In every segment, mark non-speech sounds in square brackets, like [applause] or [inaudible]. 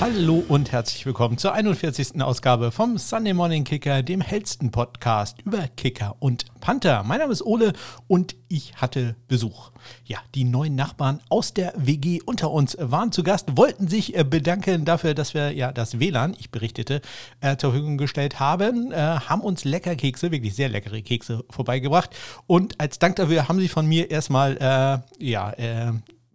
Hallo und herzlich willkommen zur 41. Ausgabe vom Sunday Morning Kicker, dem hellsten Podcast über Kicker und Panther. Mein Name ist Ole und ich hatte Besuch. Ja, die neuen Nachbarn aus der WG unter uns waren zu Gast, wollten sich äh, bedanken dafür, dass wir ja das WLAN, ich berichtete, äh, zur Verfügung gestellt haben, äh, haben uns lecker Kekse, wirklich sehr leckere Kekse vorbeigebracht und als Dank dafür haben sie von mir erstmal äh, ja, äh,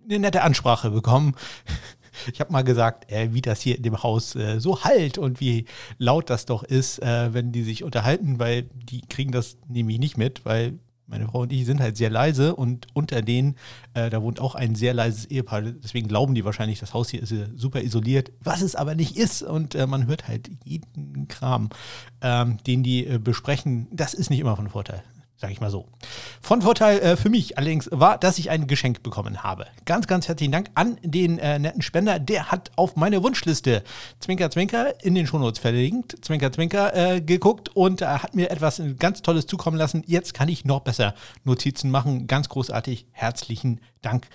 eine nette Ansprache bekommen. [laughs] Ich habe mal gesagt, äh, wie das hier in dem Haus äh, so halt und wie laut das doch ist, äh, wenn die sich unterhalten, weil die kriegen das nämlich nicht mit, weil meine Frau und ich sind halt sehr leise und unter denen, äh, da wohnt auch ein sehr leises Ehepaar. Deswegen glauben die wahrscheinlich, das Haus hier ist äh, super isoliert, was es aber nicht ist. Und äh, man hört halt jeden Kram, ähm, den die besprechen. Das ist nicht immer von Vorteil sage ich mal so. Von Vorteil äh, für mich allerdings war, dass ich ein Geschenk bekommen habe. Ganz, ganz herzlichen Dank an den äh, netten Spender. Der hat auf meine Wunschliste Zwinker, Zwinker in den Shownotes verlinkt, Zwinker, Zwinker äh, geguckt und äh, hat mir etwas ganz Tolles zukommen lassen. Jetzt kann ich noch besser Notizen machen. Ganz großartig. Herzlichen Dank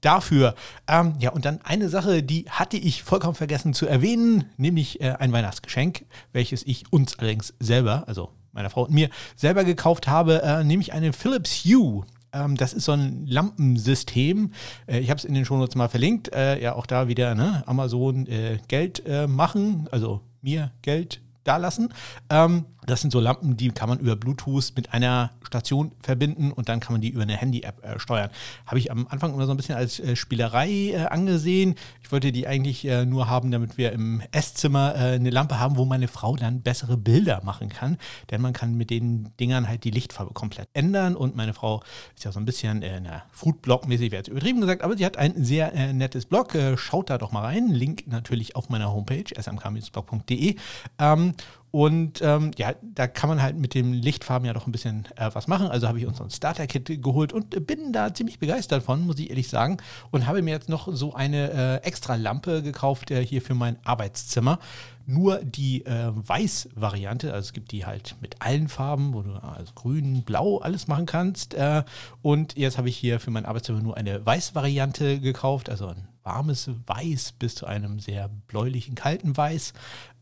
dafür. Ähm, ja, und dann eine Sache, die hatte ich vollkommen vergessen zu erwähnen, nämlich äh, ein Weihnachtsgeschenk, welches ich uns allerdings selber, also meiner Frau und mir selber gekauft habe, äh, nämlich eine Philips Hue. Ähm, das ist so ein Lampensystem. Äh, ich habe es in den Shownotes mal verlinkt. Äh, ja, auch da wieder ne? Amazon äh, Geld äh, machen, also mir Geld dalassen. Ähm, das sind so Lampen, die kann man über Bluetooth mit einer Station verbinden und dann kann man die über eine Handy-App äh, steuern. Habe ich am Anfang immer so ein bisschen als äh, Spielerei äh, angesehen. Ich wollte die eigentlich äh, nur haben, damit wir im Esszimmer äh, eine Lampe haben, wo meine Frau dann bessere Bilder machen kann. Denn man kann mit den Dingern halt die Lichtfarbe komplett ändern und meine Frau ist ja so ein bisschen, äh, Foodblog-mäßig, wäre jetzt übertrieben gesagt, aber sie hat ein sehr äh, nettes Blog. schaut da doch mal rein. Link natürlich auf meiner Homepage smk-blog.de. Ähm, und ähm, ja, da kann man halt mit den Lichtfarben ja doch ein bisschen äh, was machen. Also habe ich uns ein Starter-Kit geholt und bin da ziemlich begeistert von, muss ich ehrlich sagen. Und habe mir jetzt noch so eine äh, extra Lampe gekauft äh, hier für mein Arbeitszimmer. Nur die äh, Weiß-Variante, also es gibt die halt mit allen Farben, wo du also grün, blau alles machen kannst. Äh, und jetzt habe ich hier für mein Arbeitszimmer nur eine Weiß-Variante gekauft, also ein warmes Weiß bis zu einem sehr bläulichen, kalten Weiß,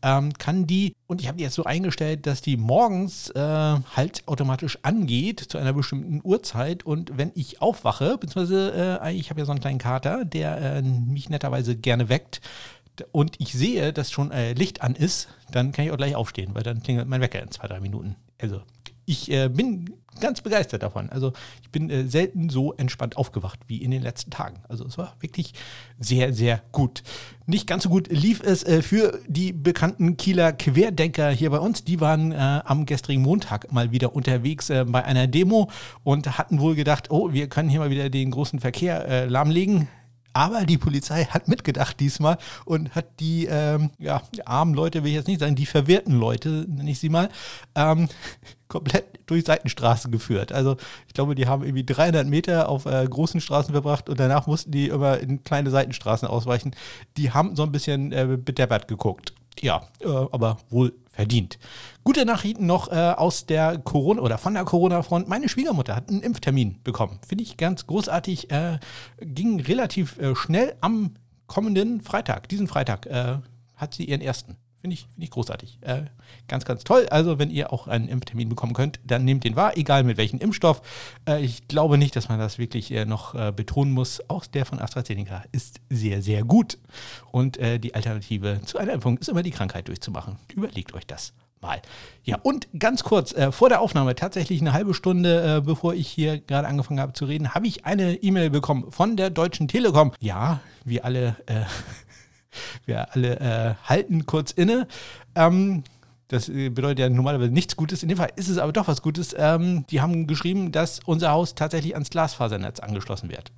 ähm, kann die, und ich habe die jetzt so eingestellt, dass die morgens äh, halt automatisch angeht zu einer bestimmten Uhrzeit und wenn ich aufwache, beziehungsweise äh, ich habe ja so einen kleinen Kater, der äh, mich netterweise gerne weckt, und ich sehe, dass schon äh, Licht an ist, dann kann ich auch gleich aufstehen, weil dann klingelt mein Wecker in zwei, drei Minuten. Also ich äh, bin ganz begeistert davon. Also ich bin äh, selten so entspannt aufgewacht wie in den letzten Tagen. Also es war wirklich sehr, sehr gut. Nicht ganz so gut lief es äh, für die bekannten Kieler Querdenker hier bei uns. Die waren äh, am gestrigen Montag mal wieder unterwegs äh, bei einer Demo und hatten wohl gedacht, oh, wir können hier mal wieder den großen Verkehr äh, lahmlegen. Aber die Polizei hat mitgedacht diesmal und hat die, ähm, ja, armen Leute, will ich jetzt nicht sagen, die verwirrten Leute, nenne ich sie mal, ähm, [laughs] komplett durch Seitenstraßen geführt. Also ich glaube, die haben irgendwie 300 Meter auf äh, großen Straßen verbracht und danach mussten die immer in kleine Seitenstraßen ausweichen. Die haben so ein bisschen äh, bedeppert geguckt. Ja, äh, aber wohl verdient. Gute Nachrichten noch äh, aus der Corona oder von der Corona-Front. Meine Schwiegermutter hat einen Impftermin bekommen. Finde ich ganz großartig. Äh, ging relativ äh, schnell am kommenden Freitag, diesen Freitag, äh, hat sie ihren ersten. Finde ich, find ich großartig. Äh, ganz, ganz toll. Also, wenn ihr auch einen Impftermin bekommen könnt, dann nehmt den wahr, egal mit welchem Impfstoff. Äh, ich glaube nicht, dass man das wirklich äh, noch äh, betonen muss. Auch der von AstraZeneca ist sehr, sehr gut. Und äh, die Alternative zu einer Impfung ist immer die Krankheit durchzumachen. Überlegt euch das mal. Ja, und ganz kurz, äh, vor der Aufnahme, tatsächlich eine halbe Stunde, äh, bevor ich hier gerade angefangen habe zu reden, habe ich eine E-Mail bekommen von der Deutschen Telekom. Ja, wir alle äh, wir alle äh, halten kurz inne. Ähm, das äh, bedeutet ja normalerweise nichts Gutes. In dem Fall ist es aber doch was Gutes. Ähm, die haben geschrieben, dass unser Haus tatsächlich ans Glasfasernetz angeschlossen wird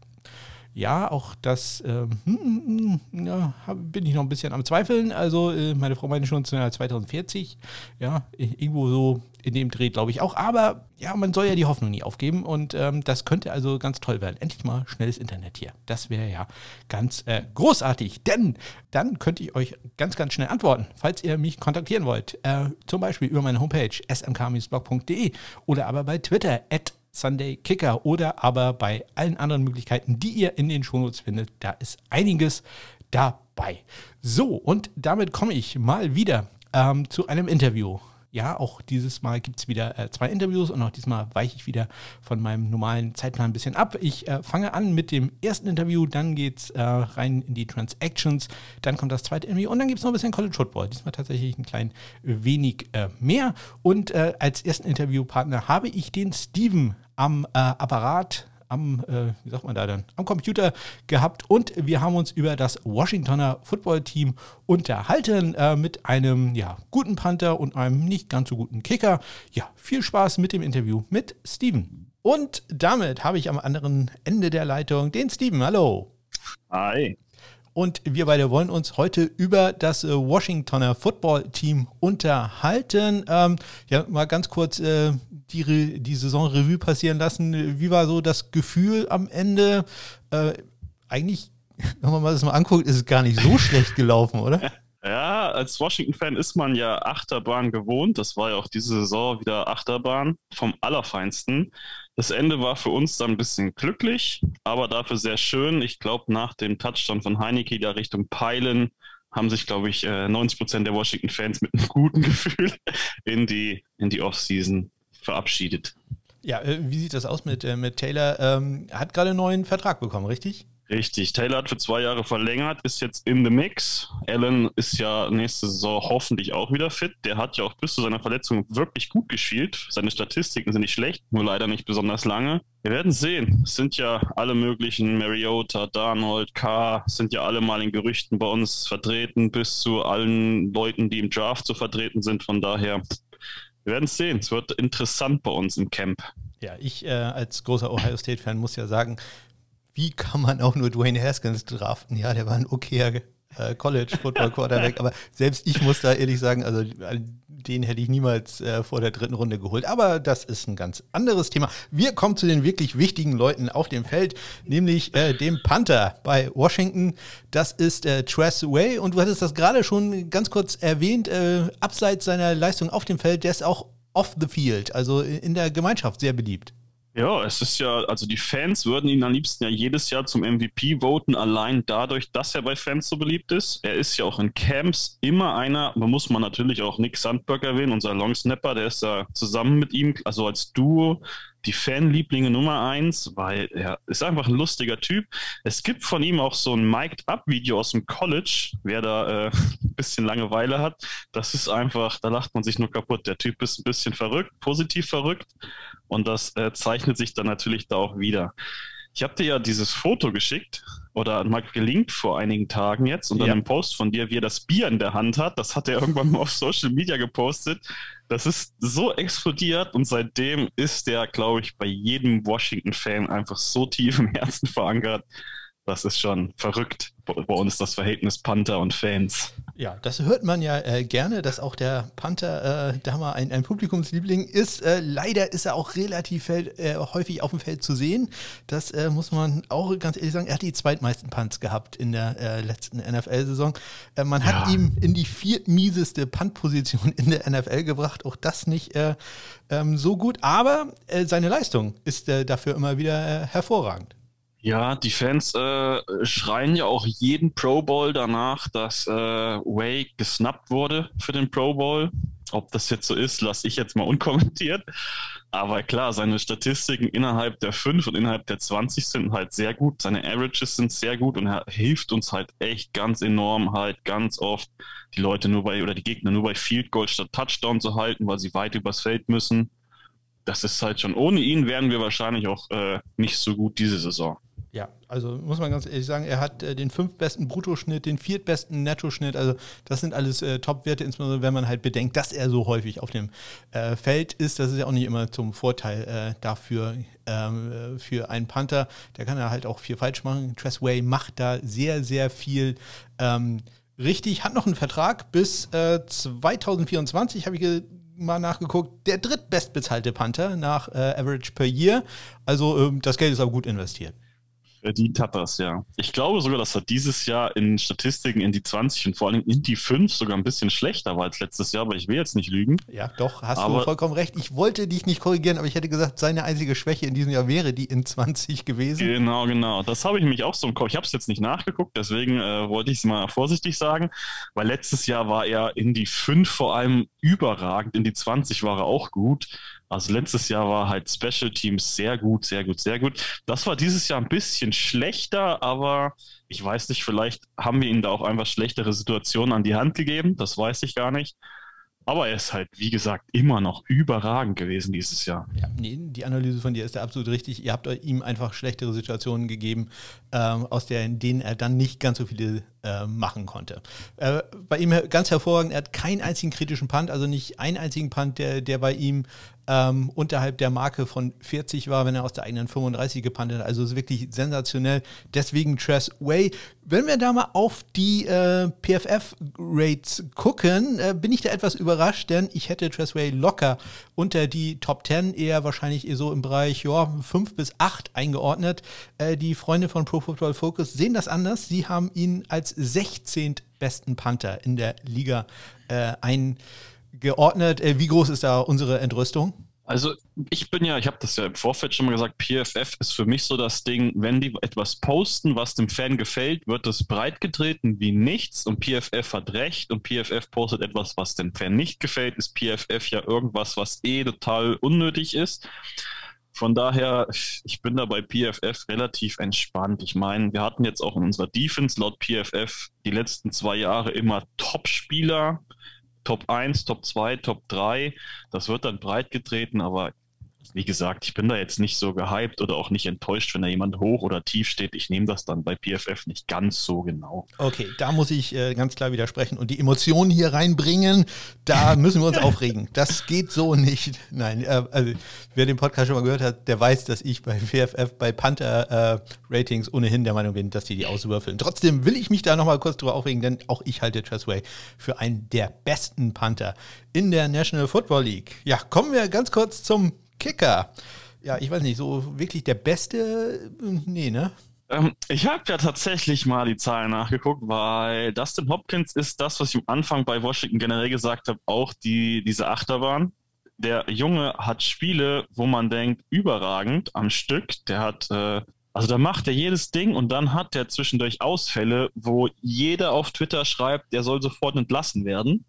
ja, auch das ähm, hm, hm, ja, bin ich noch ein bisschen am Zweifeln. Also äh, meine Frau meinte schon 2040, ja, irgendwo so in dem Dreh glaube ich auch. Aber ja, man soll ja die Hoffnung nie aufgeben und ähm, das könnte also ganz toll werden. Endlich mal schnelles Internet hier. Das wäre ja ganz äh, großartig, denn dann könnte ich euch ganz, ganz schnell antworten, falls ihr mich kontaktieren wollt. Äh, zum Beispiel über meine Homepage smk-blog.de oder aber bei Twitter at Sunday Kicker oder aber bei allen anderen Möglichkeiten, die ihr in den Shownotes findet. Da ist einiges dabei. So, und damit komme ich mal wieder ähm, zu einem Interview ja, auch dieses Mal gibt es wieder äh, zwei Interviews und auch diesmal weiche ich wieder von meinem normalen Zeitplan ein bisschen ab. Ich äh, fange an mit dem ersten Interview, dann geht es äh, rein in die Transactions, dann kommt das zweite Interview und dann gibt es noch ein bisschen College Football. Diesmal tatsächlich ein klein wenig äh, mehr. Und äh, als ersten Interviewpartner habe ich den Steven am äh, Apparat am, äh, wie sagt man da dann, am Computer gehabt und wir haben uns über das Washingtoner Football-Team unterhalten äh, mit einem ja, guten Panther und einem nicht ganz so guten Kicker. Ja, viel Spaß mit dem Interview mit Steven. Und damit habe ich am anderen Ende der Leitung den Steven. Hallo. Hi. Und wir beide wollen uns heute über das äh, Washingtoner Football Team unterhalten. Ähm, ja, mal ganz kurz äh, die, die Saison-Revue passieren lassen. Wie war so das Gefühl am Ende? Äh, eigentlich, [laughs] wenn man das mal anguckt, ist es gar nicht so [laughs] schlecht gelaufen, oder? Ja, als Washington-Fan ist man ja Achterbahn gewohnt. Das war ja auch diese Saison wieder Achterbahn vom Allerfeinsten. Das Ende war für uns dann ein bisschen glücklich, aber dafür sehr schön. Ich glaube, nach dem Touchdown von Heineke da Richtung Peilen haben sich, glaube ich, 90 äh, Prozent der Washington-Fans mit einem guten [laughs] Gefühl in die, in die Offseason verabschiedet. Ja, äh, wie sieht das aus mit, äh, mit Taylor? Ähm, hat gerade einen neuen Vertrag bekommen, richtig? Richtig. Taylor hat für zwei Jahre verlängert, ist jetzt in the mix. Allen ist ja nächste Saison hoffentlich auch wieder fit. Der hat ja auch bis zu seiner Verletzung wirklich gut gespielt. Seine Statistiken sind nicht schlecht, nur leider nicht besonders lange. Wir werden sehen. Es sind ja alle möglichen Mariota, Darnold, Carr, sind ja alle mal in Gerüchten bei uns vertreten, bis zu allen Leuten, die im Draft so vertreten sind. Von daher, wir werden es sehen. Es wird interessant bei uns im Camp. Ja, ich äh, als großer Ohio State-Fan muss ja sagen, wie kann man auch nur Dwayne Haskins draften? Ja, der war ein okayer äh, College-Football-Quarterback, aber selbst ich muss da ehrlich sagen, also den hätte ich niemals äh, vor der dritten Runde geholt. Aber das ist ein ganz anderes Thema. Wir kommen zu den wirklich wichtigen Leuten auf dem Feld, nämlich äh, dem Panther bei Washington. Das ist äh, Tress Way und du hattest das gerade schon ganz kurz erwähnt. Äh, abseits seiner Leistung auf dem Feld, der ist auch off the field, also in der Gemeinschaft sehr beliebt. Ja, es ist ja, also die Fans würden ihn am liebsten ja jedes Jahr zum MVP voten, allein dadurch, dass er bei Fans so beliebt ist. Er ist ja auch in Camps immer einer, man muss man natürlich auch Nick Sandberg erwähnen, unser Longsnapper, der ist da zusammen mit ihm, also als Duo, die Fanlieblinge Nummer eins, weil er ist einfach ein lustiger Typ. Es gibt von ihm auch so ein Mic'd-Up-Video aus dem College, wer da äh, ein [laughs] bisschen Langeweile hat. Das ist einfach, da lacht man sich nur kaputt. Der Typ ist ein bisschen verrückt, positiv verrückt und das äh, zeichnet sich dann natürlich da auch wieder. Ich habe dir ja dieses Foto geschickt oder mal gelinkt vor einigen Tagen jetzt und dann ja. einen Post von dir, wie er das Bier in der Hand hat. Das hat er irgendwann mal auf Social Media gepostet. Das ist so explodiert und seitdem ist der, glaube ich, bei jedem Washington-Fan einfach so tief im Herzen verankert. Das ist schon verrückt bei uns das Verhältnis Panther und Fans. Ja, das hört man ja äh, gerne, dass auch der Panther äh, da mal ein, ein Publikumsliebling ist. Äh, leider ist er auch relativ feld, äh, häufig auf dem Feld zu sehen. Das äh, muss man auch ganz ehrlich sagen. Er hat die zweitmeisten Punts gehabt in der äh, letzten NFL-Saison. man ja. hat ihm in die viertmieseste Punt-Position in der NFL gebracht. Auch das nicht ähm, so gut, aber seine Leistung ist dafür immer wieder hervorragend. Ja, die Fans äh, schreien ja auch jeden Pro Bowl danach, dass äh, Way gesnappt wurde für den Pro Bowl. Ob das jetzt so ist, lasse ich jetzt mal unkommentiert. Aber klar, seine Statistiken innerhalb der 5 und innerhalb der 20 sind halt sehr gut. Seine Averages sind sehr gut und er hilft uns halt echt ganz enorm, halt ganz oft die Leute nur bei oder die Gegner nur bei Field Goal statt Touchdown zu halten, weil sie weit übers Feld müssen. Das ist halt schon, ohne ihn wären wir wahrscheinlich auch äh, nicht so gut diese Saison. Ja, also muss man ganz ehrlich sagen, er hat äh, den fünftbesten Bruttoschnitt, den viertbesten Nettoschnitt. Also das sind alles äh, Top-Werte, insbesondere wenn man halt bedenkt, dass er so häufig auf dem äh, Feld ist. Das ist ja auch nicht immer zum Vorteil äh, dafür ähm, äh, für einen Panther. Der kann ja halt auch viel falsch machen. Tressway macht da sehr, sehr viel. Ähm, richtig, hat noch einen Vertrag bis 2024, äh, habe ich mal nachgeguckt, der drittbestbezahlte Panther nach Average per Year. Also ähm, das Geld ist aber gut investiert. Verdient hat das, ja. Ich glaube sogar, dass er dieses Jahr in Statistiken in die 20 und vor allem in die 5 sogar ein bisschen schlechter war als letztes Jahr, aber ich will jetzt nicht lügen. Ja, doch, hast aber du vollkommen recht. Ich wollte dich nicht korrigieren, aber ich hätte gesagt, seine einzige Schwäche in diesem Jahr wäre die in 20 gewesen. Genau, genau. Das habe ich mich auch so im Kopf. Ich habe es jetzt nicht nachgeguckt, deswegen äh, wollte ich es mal vorsichtig sagen, weil letztes Jahr war er in die 5 vor allem überragend, in die 20 war er auch gut. Also letztes Jahr war halt Special Teams sehr gut, sehr gut, sehr gut. Das war dieses Jahr ein bisschen schlechter, aber ich weiß nicht, vielleicht haben wir ihnen da auch einfach schlechtere Situationen an die Hand gegeben. Das weiß ich gar nicht. Aber er ist halt, wie gesagt, immer noch überragend gewesen dieses Jahr. Ja, nee, die Analyse von dir ist ja absolut richtig. Ihr habt ihm einfach schlechtere Situationen gegeben, ähm, aus der, denen er dann nicht ganz so viele äh, machen konnte. Äh, bei ihm ganz hervorragend, er hat keinen einzigen kritischen Punt, also nicht einen einzigen Punt, der, der bei ihm ähm, unterhalb der Marke von 40 war, wenn er aus der eigenen 35 gepantet hat. Also ist wirklich sensationell. Deswegen Tress Way. Wenn wir da mal auf die äh, PFF-Rates gucken, äh, bin ich da etwas überrascht, denn ich hätte Tress Way locker unter die Top 10, eher wahrscheinlich so im Bereich ja, 5 bis 8 eingeordnet. Äh, die Freunde von Pro Football Focus sehen das anders. Sie haben ihn als 16. besten Panther in der Liga äh, eingeordnet geordnet. Äh, wie groß ist da unsere Entrüstung? Also ich bin ja, ich habe das ja im Vorfeld schon mal gesagt, PFF ist für mich so das Ding, wenn die etwas posten, was dem Fan gefällt, wird es breitgetreten wie nichts und PFF hat recht und PFF postet etwas, was dem Fan nicht gefällt, ist PFF ja irgendwas, was eh total unnötig ist. Von daher, ich bin da bei PFF relativ entspannt. Ich meine, wir hatten jetzt auch in unserer Defense laut PFF die letzten zwei Jahre immer Top-Spieler, Top 1, Top 2, Top 3. Das wird dann breit getreten, aber wie gesagt, ich bin da jetzt nicht so gehypt oder auch nicht enttäuscht, wenn da jemand hoch oder tief steht. Ich nehme das dann bei PFF nicht ganz so genau. Okay, da muss ich äh, ganz klar widersprechen und die Emotionen hier reinbringen. Da [laughs] müssen wir uns aufregen. Das geht so nicht. Nein, äh, also wer den Podcast schon mal gehört hat, der weiß, dass ich bei PFF bei Panther äh, Ratings ohnehin der Meinung bin, dass die die auswürfeln. Trotzdem will ich mich da nochmal kurz drüber aufregen, denn auch ich halte Tressway für einen der besten Panther in der National Football League. Ja, kommen wir ganz kurz zum Kicker. Ja, ich weiß nicht, so wirklich der beste, nee, ne? Ähm, ich habe ja tatsächlich mal die Zahlen nachgeguckt, weil Dustin Hopkins ist das, was ich am Anfang bei Washington generell gesagt habe, auch die, diese Achterbahn. Der Junge hat Spiele, wo man denkt, überragend am Stück. Der hat äh, also da macht er jedes Ding und dann hat er zwischendurch Ausfälle, wo jeder auf Twitter schreibt, der soll sofort entlassen werden.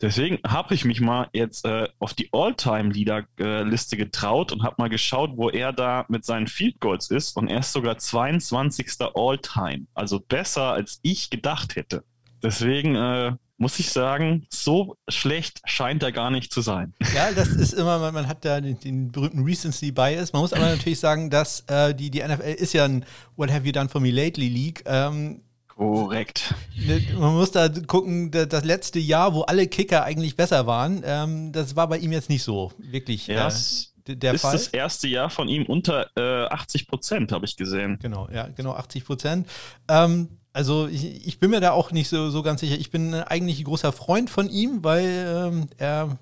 Deswegen habe ich mich mal jetzt äh, auf die All-Time-Leader-Liste getraut und habe mal geschaut, wo er da mit seinen Field Goals ist und er ist sogar 22. All-Time. Also besser, als ich gedacht hätte. Deswegen äh, muss ich sagen, so schlecht scheint er gar nicht zu sein. [laughs] Ja, das ist immer, man, hat da den, den, berühmten Recency Bias. Man muss aber [laughs] natürlich sagen, dass äh, die, die NFL ist ja ein What Have You Done For Me Lately League. Ähm, Korrekt. Ne, man muss da gucken, das letzte Jahr, wo alle Kicker eigentlich besser waren, ähm, das war bei ihm jetzt nicht so wirklich. Ja, äh, der ist Fall. das erste Jahr von ihm unter äh, 80 Prozent, habe ich gesehen. Genau, ja, genau, 80 Prozent. Ähm, also ich, ich, bin mir da auch nicht so, so ganz sicher. Ich bin eigentlich ein großer Freund von ihm, weil ähm, er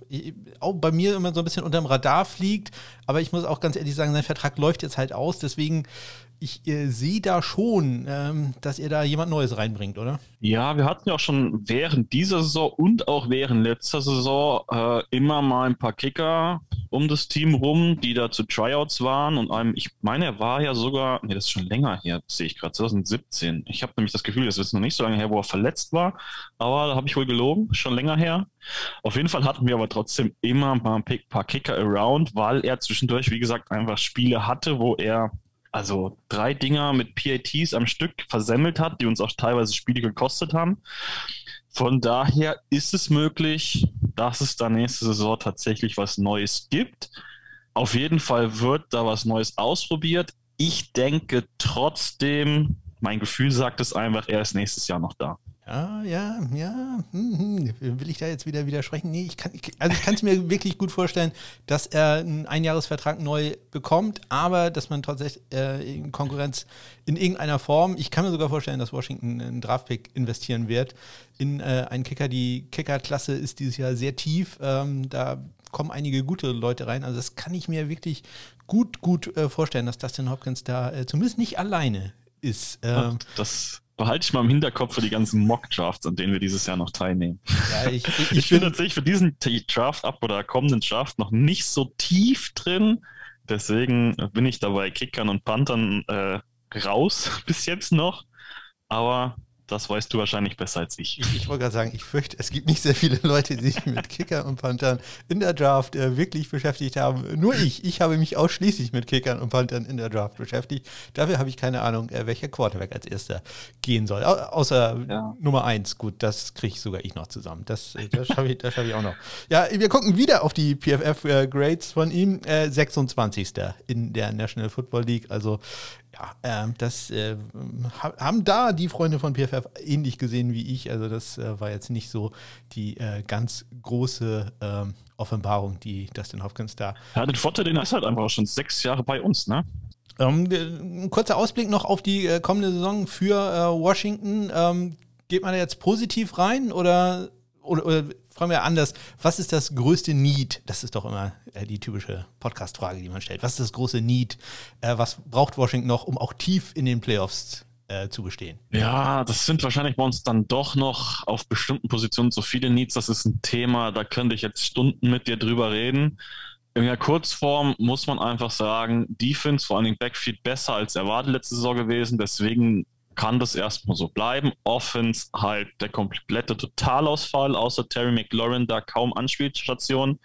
auch bei mir immer so ein bisschen unterm Radar fliegt. Aber ich muss auch ganz ehrlich sagen, sein Vertrag läuft jetzt halt aus. Deswegen ich äh, sehe da schon, ähm, dass ihr da jemand Neues reinbringt, oder? Ja, wir hatten ja auch schon während dieser Saison und auch während letzter Saison äh, immer mal ein paar Kicker um das Team rum, die da zu Tryouts waren. Und einem, ich meine, er war ja sogar, nee, das ist schon länger her, sehe ich gerade, 2017. Ich habe nämlich das Gefühl, das ist noch nicht so lange her, wo er verletzt war, aber da habe ich wohl gelogen, schon länger her. Auf jeden Fall hatten wir aber trotzdem immer mal ein paar Kicker around, weil er zwischendurch, wie gesagt, einfach Spiele hatte, wo er also drei Dinger mit PATs am Stück versemmelt hat, die uns auch teilweise Spiele gekostet haben. Von daher ist es möglich, dass es da nächste Saison tatsächlich was Neues gibt. Auf jeden Fall wird da was Neues ausprobiert. Ich denke trotzdem, mein Gefühl sagt es einfach, er ist nächstes Jahr noch da. Ja, ja, ja. Hm, hm. Will ich da jetzt wieder widersprechen? Nee, ich kann, also ich kann es mir [laughs] wirklich gut vorstellen, dass er einen Einjahresvertrag neu bekommt, aber dass man tatsächlich äh, in Konkurrenz in irgendeiner Form, ich kann mir sogar vorstellen, dass Washington einen Draftpick investieren wird in äh, einen Kicker. Die Kicker-Klasse ist dieses Jahr sehr tief. Ähm, da kommen einige gute Leute rein. Also das kann ich mir wirklich gut, gut äh, vorstellen, dass Dustin Hopkins da äh, zumindest nicht alleine ist. Ähm, das behalte ich mal im Hinterkopf für die ganzen Mock-Drafts, an denen wir dieses Jahr noch teilnehmen. Ja, ich, [laughs] ich, ich bin tatsächlich für diesen Draft ab oder kommenden Draft noch nicht so tief drin. Deswegen bin ich dabei Kickern und Panthern äh, raus [laughs] bis jetzt noch. Aber das weißt du wahrscheinlich besser als ich. Ich, ich wollte gerade sagen, ich fürchte, es gibt nicht sehr viele Leute, die sich mit Kickern und Panthern in der Draft äh, wirklich beschäftigt haben. Nur ich. Ich habe mich ausschließlich mit Kickern und Panthern in der Draft beschäftigt. Dafür habe ich keine Ahnung, äh, welcher Quarterback als erster gehen soll. Au außer ja. Nummer eins. Gut, das kriege ich sogar ich noch zusammen. Das, äh, das schaffe ich, schaff ich auch noch. Ja, wir gucken wieder auf die PFF-Grades äh, von ihm. 26. Äh, in der National Football League. Also ja, äh, das äh, haben da die Freunde von PFF ähnlich gesehen wie ich. Also das äh, war jetzt nicht so die äh, ganz große ähm, Offenbarung, die Dustin Hopkins da. Ja, den Vorteil, den ist halt einfach schon sechs Jahre bei uns, ne? Ähm, ein kurzer Ausblick noch auf die äh, kommende Saison für äh, Washington. Ähm, geht man da jetzt positiv rein oder, oder, oder fragen wir anders, was ist das größte Need? Das ist doch immer äh, die typische Podcast-Frage, die man stellt. Was ist das große Need? Äh, was braucht Washington noch, um auch tief in den Playoffs äh, zu bestehen? Ja, das sind wahrscheinlich bei uns dann doch noch auf bestimmten Positionen so viele Needs. Das ist ein Thema, da könnte ich jetzt Stunden mit dir drüber reden. In der Kurzform muss man einfach sagen, Defense, vor allen Dingen Backfield, besser als erwartet letzte Saison gewesen. Deswegen kann das erstmal so bleiben. Offense halt der komplette Totalausfall, außer Terry McLaurin da kaum Anspielstation.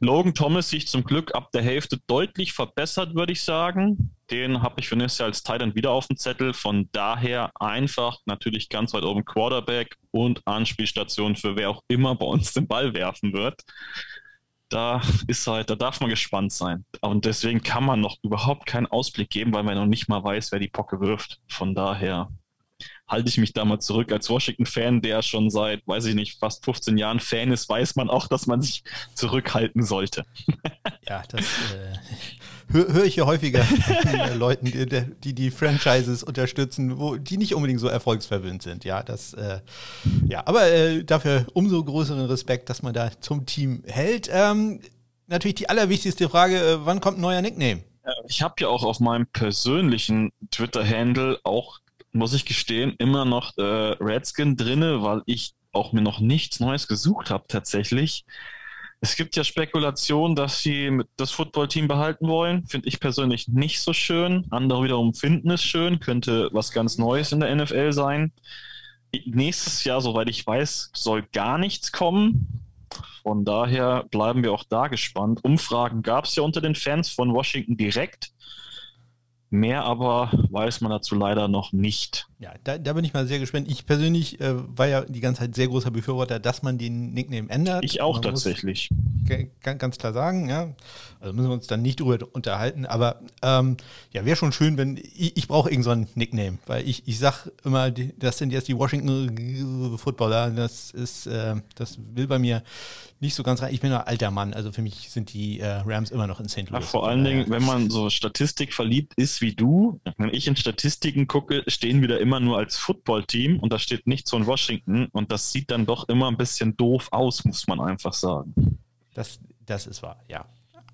Logan Thomas sich zum Glück ab der Hälfte deutlich verbessert, würde ich sagen. Den habe ich für nächstes Jahr als Titan wieder auf dem Zettel. Von daher einfach natürlich ganz weit oben Quarterback und Anspielstation für wer auch immer bei uns den Ball werfen wird da ist halt, da darf man gespannt sein. Und deswegen kann man noch überhaupt keinen Ausblick geben, weil man noch nicht mal weiß, wer die Pocke wirft. Von daher halte ich mich da mal zurück. Als Washington-Fan, der schon seit, weiß ich nicht, fast 15 Jahren Fan ist, weiß man auch, dass man sich zurückhalten sollte. [laughs] Ja, das äh, höre hör ich ja häufiger von äh, Leuten, die, die, die Franchises unterstützen, wo die nicht unbedingt so erfolgsverwöhnt sind. Ja, das, äh, ja, aber äh, dafür umso größeren Respekt, dass man da zum Team hält. Ähm, natürlich die allerwichtigste Frage: äh, Wann kommt ein neuer Nickname? Ich habe ja auch auf meinem persönlichen Twitter-Handle auch, muss ich gestehen, immer noch äh, Redskin drinne, weil ich auch mir noch nichts Neues gesucht habe tatsächlich. Es gibt ja Spekulationen, dass sie das Footballteam behalten wollen. Finde ich persönlich nicht so schön. Andere wiederum finden es schön. Könnte was ganz Neues in der NFL sein. Nächstes Jahr, soweit ich weiß, soll gar nichts kommen. Von daher bleiben wir auch da gespannt. Umfragen gab es ja unter den Fans von Washington direkt. Mehr aber weiß man dazu leider noch nicht. Ja, da, da bin ich mal sehr gespannt. Ich persönlich äh, war ja die ganze Zeit sehr großer Befürworter, dass man den Nickname ändert. Ich auch tatsächlich. Ganz, ganz klar sagen, ja. Also müssen wir uns dann nicht drüber unterhalten. Aber ähm, ja, wäre schon schön, wenn ich, ich brauche irgendeinen so Nickname, weil ich, ich sag immer, das sind jetzt die Washington Footballer. Das ist, äh, das will bei mir nicht so ganz rein. Ich bin ein alter Mann, also für mich sind die äh, Rams immer noch in St. Louis. Ach, vor allen Dingen, wenn man so Statistik verliebt ist wie du, wenn ich in Statistiken gucke, stehen wir da immer nur als Footballteam und da steht nichts von Washington und das sieht dann doch immer ein bisschen doof aus, muss man einfach sagen. Das, das ist wahr, ja.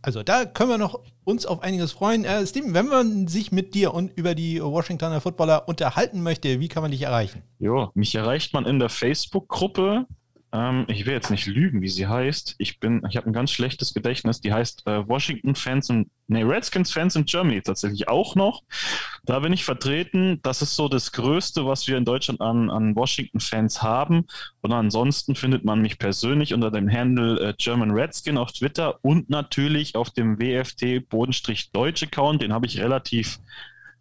Also da können wir noch uns auf einiges freuen. Äh, Steven, wenn man sich mit dir und über die Washingtoner Footballer unterhalten möchte, wie kann man dich erreichen? Ja, mich erreicht man in der Facebook-Gruppe ähm, ich will jetzt nicht lügen, wie sie heißt. Ich bin, ich habe ein ganz schlechtes Gedächtnis. Die heißt äh, Washington Fans und nee, Redskins Fans in Germany tatsächlich auch noch. Da bin ich vertreten. Das ist so das Größte, was wir in Deutschland an, an Washington Fans haben. Und ansonsten findet man mich persönlich unter dem Handle äh, German Redskin auf Twitter und natürlich auf dem WFT Bodenstrich Deutsch Account. Den habe ich relativ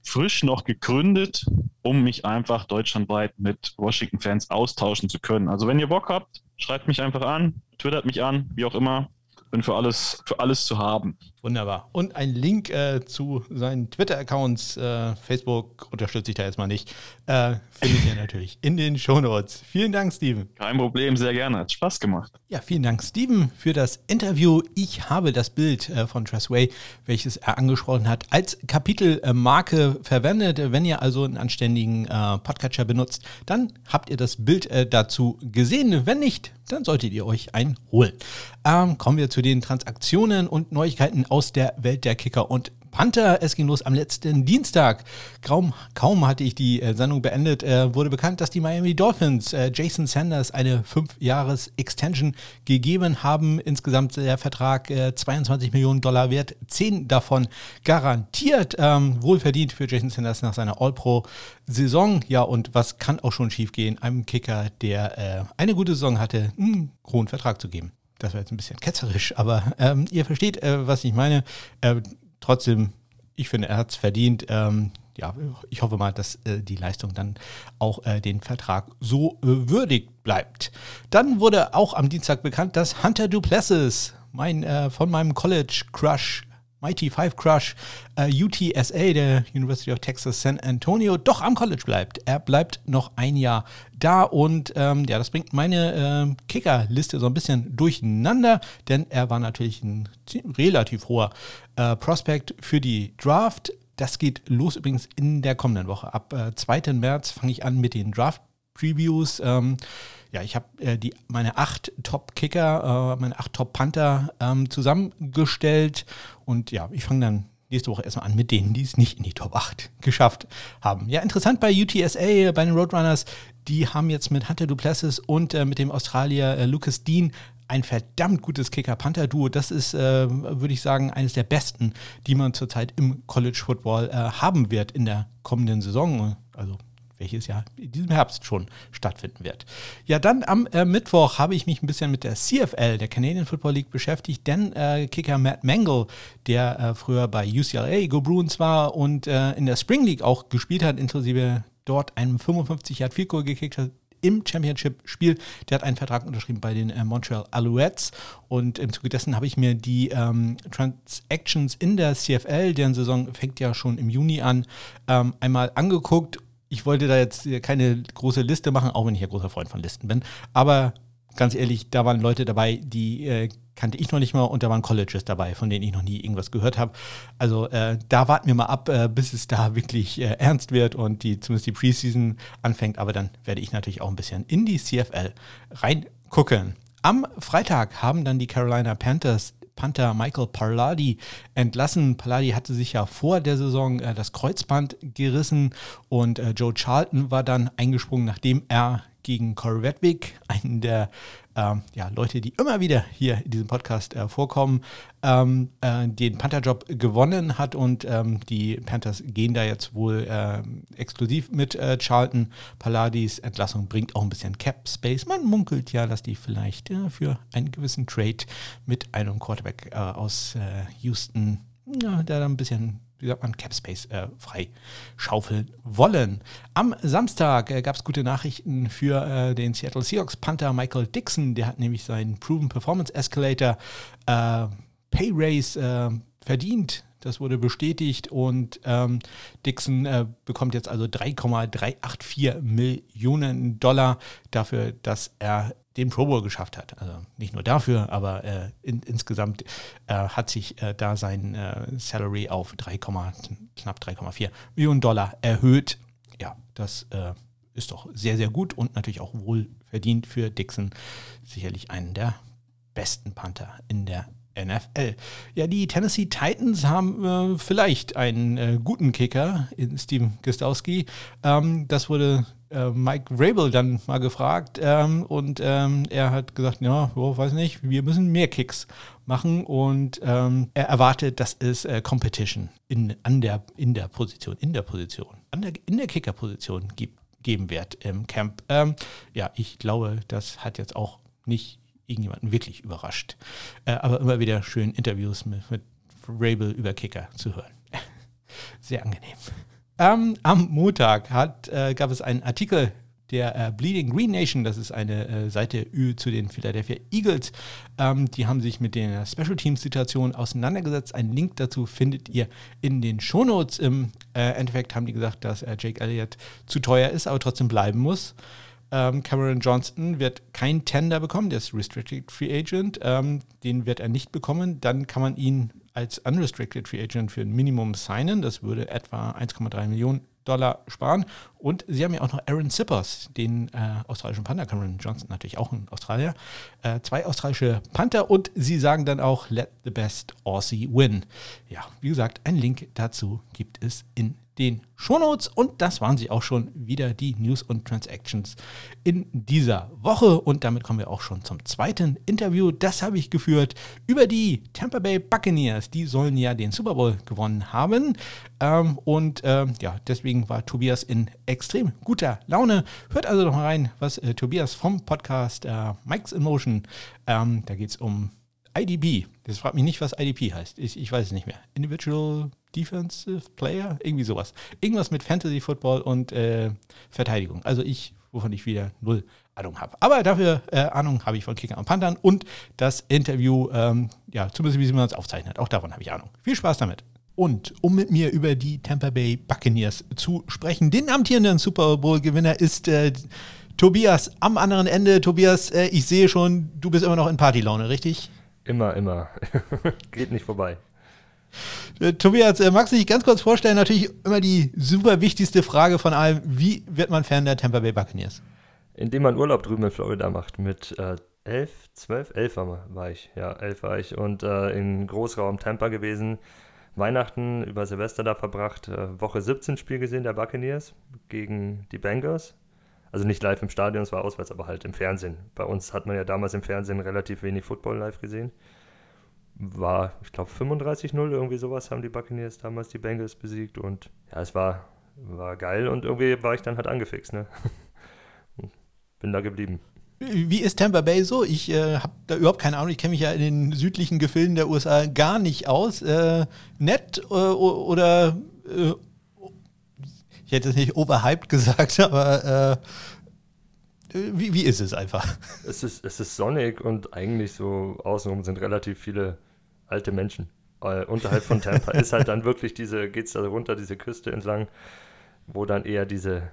frisch noch gegründet, um mich einfach deutschlandweit mit Washington-Fans austauschen zu können. Also wenn ihr Bock habt, schreibt mich einfach an, twittert mich an, wie auch immer bin für alles, für alles zu haben. Wunderbar. Und ein Link äh, zu seinen Twitter-Accounts, äh, Facebook unterstütze ich da jetzt mal nicht, äh, findet ihr natürlich in den Shownotes. Vielen Dank, Steven. Kein Problem, sehr gerne. Hat Spaß gemacht. Ja, vielen Dank, Steven, für das Interview. Ich habe das Bild äh, von Tressway, welches er angesprochen hat, als Kapitelmarke verwendet. Wenn ihr also einen anständigen äh, Podcatcher benutzt, dann habt ihr das Bild äh, dazu gesehen. Wenn nicht, dann solltet ihr euch einen holen. Ähm, kommen wir zu den Transaktionen und Neuigkeiten aus aus der Welt der Kicker und Panther. Es ging los am letzten Dienstag. Kaum, kaum hatte ich die äh, Sendung beendet, äh, wurde bekannt, dass die Miami Dolphins äh, Jason Sanders eine 5-Jahres-Extension gegeben haben. Insgesamt der Vertrag 22 Millionen Dollar wert, 10 davon garantiert. Ähm, wohlverdient für Jason Sanders nach seiner All-Pro-Saison. Ja, und was kann auch schon schiefgehen, einem Kicker, der eine gute Saison hatte, einen hohen Vertrag zu geben. Das war jetzt ein bisschen ketzerisch, aber ähm, ihr versteht, äh, was ich meine. Äh, trotzdem, ich finde, er hat es verdient. Ähm, ja, ich hoffe mal, dass äh, die Leistung dann auch äh, den Vertrag so äh, würdig bleibt. Dann wurde auch am Dienstag bekannt, dass Hunter Duplessis, mein, äh, von meinem College Crush Mighty Five Crush äh, UTSA, der University of Texas San Antonio, doch am College bleibt. Er bleibt noch ein Jahr da und ähm, ja, das bringt meine äh, Kicker-Liste so ein bisschen durcheinander, denn er war natürlich ein relativ hoher äh, Prospect für die Draft. Das geht los übrigens in der kommenden Woche. Ab äh, 2. März fange ich an mit den Draft-Previews. Ähm, ja, ich habe äh, die meine acht Top-Kicker, äh, meine acht Top-Panther ähm, zusammengestellt und ja, ich fange dann nächste Woche erstmal an mit denen, die es nicht in die Top 8 geschafft haben. Ja, interessant bei UTSA, bei den Roadrunners, die haben jetzt mit Hunter Duplessis und äh, mit dem Australier äh, Lucas Dean ein verdammt gutes Kicker-Panther-Duo. Das ist, äh, würde ich sagen, eines der besten, die man zurzeit im College Football äh, haben wird in der kommenden Saison. Also welches ja in diesem Herbst schon stattfinden wird. Ja, dann am äh, Mittwoch habe ich mich ein bisschen mit der CFL, der Canadian Football League, beschäftigt, denn äh, Kicker Matt Mangle, der äh, früher bei UCLA Go Bruins war und äh, in der Spring League auch gespielt hat, inklusive dort einem 55 Yard Field Goal gekickt hat, im Championship-Spiel. Der hat einen Vertrag unterschrieben bei den äh, Montreal Alouettes und im Zuge dessen habe ich mir die ähm, Transactions in der CFL, deren Saison fängt ja schon im Juni an, ähm, einmal angeguckt ich wollte da jetzt keine große Liste machen, auch wenn ich ja großer Freund von Listen bin. Aber ganz ehrlich, da waren Leute dabei, die äh, kannte ich noch nicht mal und da waren Colleges dabei, von denen ich noch nie irgendwas gehört habe. Also äh, da warten wir mal ab, äh, bis es da wirklich äh, ernst wird und die zumindest die Preseason anfängt. Aber dann werde ich natürlich auch ein bisschen in die CFL reingucken. Am Freitag haben dann die Carolina Panthers Panther Michael Parladi entlassen. Parladi hatte sich ja vor der Saison äh, das Kreuzband gerissen und äh, Joe Charlton war dann eingesprungen, nachdem er gegen Corey Wedwick, [laughs] einen der ähm, ja, Leute, die immer wieder hier in diesem Podcast äh, vorkommen, ähm, äh, den Panther-Job gewonnen hat und ähm, die Panthers gehen da jetzt wohl äh, exklusiv mit äh, Charlton. Palladis Entlassung bringt auch ein bisschen Cap-Space. Man munkelt ja, dass die vielleicht für einen gewissen Trade mit einem Quarterback äh, aus äh, Houston, ja, der da ein bisschen wie sagt man, Capspace äh, frei schaufeln wollen. Am Samstag äh, gab es gute Nachrichten für äh, den Seattle Seahawks Panther Michael Dixon. Der hat nämlich seinen Proven Performance Escalator äh, Pay Raise äh, verdient. Das wurde bestätigt und ähm, Dixon äh, bekommt jetzt also 3,384 Millionen Dollar dafür, dass er den Pro Bowl geschafft hat. Also nicht nur dafür, aber äh, in, insgesamt äh, hat sich äh, da sein äh, Salary auf 3, knapp 3,4 Millionen Dollar erhöht. Ja, das äh, ist doch sehr, sehr gut und natürlich auch wohl verdient für Dixon. Sicherlich einen der besten Panther in der NFL. Ja, die Tennessee Titans haben äh, vielleicht einen äh, guten Kicker in Steven Gostowski. Ähm, das wurde äh, Mike Rabel dann mal gefragt ähm, und ähm, er hat gesagt, ja, oh, weiß nicht, wir müssen mehr Kicks machen und ähm, er erwartet, dass es äh, Competition in, an der, in der Position, in der Position, an der, in der Kicker-Position gibt, geben wird im Camp. Ähm, ja, ich glaube, das hat jetzt auch nicht irgendjemanden wirklich überrascht. Äh, aber immer wieder schön Interviews mit, mit Rabel über Kicker zu hören. [laughs] Sehr angenehm. Ähm, am Montag hat, äh, gab es einen Artikel der äh, Bleeding Green Nation, das ist eine äh, Seite zu den Philadelphia Eagles. Ähm, die haben sich mit der Special Teams Situation auseinandergesetzt. Einen Link dazu findet ihr in den Shownotes. Im äh, Endeffekt haben die gesagt, dass äh, Jake Elliott zu teuer ist, aber trotzdem bleiben muss. Ähm, Cameron Johnston wird kein Tender bekommen, der ist Restricted Free Agent. Ähm, den wird er nicht bekommen. Dann kann man ihn als Unrestricted Free Agent für ein Minimum signen. Das würde etwa 1,3 Millionen Dollar sparen. Und sie haben ja auch noch Aaron Zippers, den äh, australischen Panther, Cameron Johnson natürlich auch ein Australier, äh, zwei australische Panther und sie sagen dann auch, let the best Aussie win. Ja, wie gesagt, ein Link dazu gibt es in den Shownotes. Und das waren sie auch schon wieder, die News und Transactions in dieser Woche. Und damit kommen wir auch schon zum zweiten Interview. Das habe ich geführt über die Tampa Bay Buccaneers. Die sollen ja den Super Bowl gewonnen haben. Ähm, und ähm, ja, deswegen war Tobias in extrem guter Laune. Hört also noch mal rein, was äh, Tobias vom Podcast äh, Mike's in Motion, ähm, da geht es um IDP. Das fragt mich nicht, was IDP heißt. Ich, ich weiß es nicht mehr. Individual Defensive Player? Irgendwie sowas. Irgendwas mit Fantasy Football und äh, Verteidigung. Also ich, wovon ich wieder null Ahnung habe. Aber dafür äh, Ahnung habe ich von Kicker und Panthern und das Interview, ähm, ja, zumindest wie man es aufzeichnet. Auch davon habe ich Ahnung. Viel Spaß damit. Und um mit mir über die Tampa Bay Buccaneers zu sprechen, den amtierenden Super Bowl-Gewinner ist äh, Tobias am anderen Ende. Tobias, äh, ich sehe schon, du bist immer noch in Partylaune, richtig? Immer, immer. [laughs] Geht nicht vorbei. Äh, Tobias, äh, magst du dich ganz kurz vorstellen? Natürlich immer die super wichtigste Frage von allem. Wie wird man Fan der Tampa Bay Buccaneers? Indem man Urlaub drüben in Florida macht mit äh, elf, zwölf, elf war ich. Ja, elf war ich. Und äh, in Großraum Tampa gewesen. Weihnachten über Silvester da verbracht. Äh, Woche 17 Spiel gesehen der Buccaneers gegen die Bengals. Also nicht live im Stadion, es war auswärts, aber halt im Fernsehen. Bei uns hat man ja damals im Fernsehen relativ wenig Football live gesehen. War, ich glaube, 35-0, irgendwie sowas haben die Buccaneers damals die Bengals besiegt und ja, es war, war geil und irgendwie war ich dann halt angefixt, ne? [laughs] Bin da geblieben. Wie ist Tampa Bay so? Ich äh, habe da überhaupt keine Ahnung. Ich kenne mich ja in den südlichen Gefilden der USA gar nicht aus. Äh, nett äh, oder äh, ich hätte es nicht overhyped [laughs] gesagt, aber äh, wie, wie ist es einfach? Es ist, es ist sonnig und eigentlich so außenrum sind relativ viele alte Menschen. Äh, unterhalb von Tampa [laughs] ist halt dann wirklich diese, geht es da runter, diese Küste entlang, wo dann eher diese,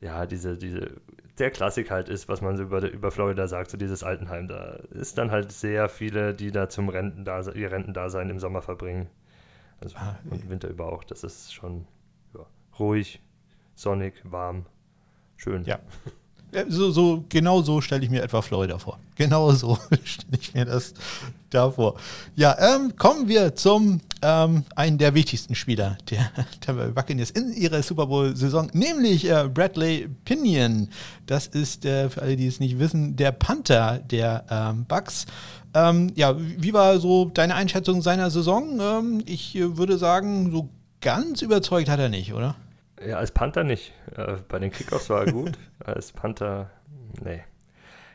ja, diese, diese, der Klassik halt ist, was man so über, über Florida sagt, so dieses Altenheim. Da ist dann halt sehr viele, die da zum Rentendasein, ihr Rentendasein im Sommer verbringen. Also ah, und Winter über auch. Das ist schon ruhig, sonnig, warm, schön. Ja. So, so, genau so stelle ich mir etwa Florida vor. Genau so [laughs] stelle ich mir das da vor. Ja, ähm, kommen wir zum ähm, einen der wichtigsten Spieler der [laughs] Bay Buccaneers in ihrer Super Bowl-Saison, nämlich äh, Bradley Pinion. Das ist, äh, für alle, die es nicht wissen, der Panther der ähm, Bucks. Ähm, ja, wie war so deine Einschätzung seiner Saison? Ähm, ich äh, würde sagen, so ganz überzeugt hat er nicht, oder? Ja, als Panther nicht. Äh, bei den Kickoffs war er gut. [laughs] als Panther, nee.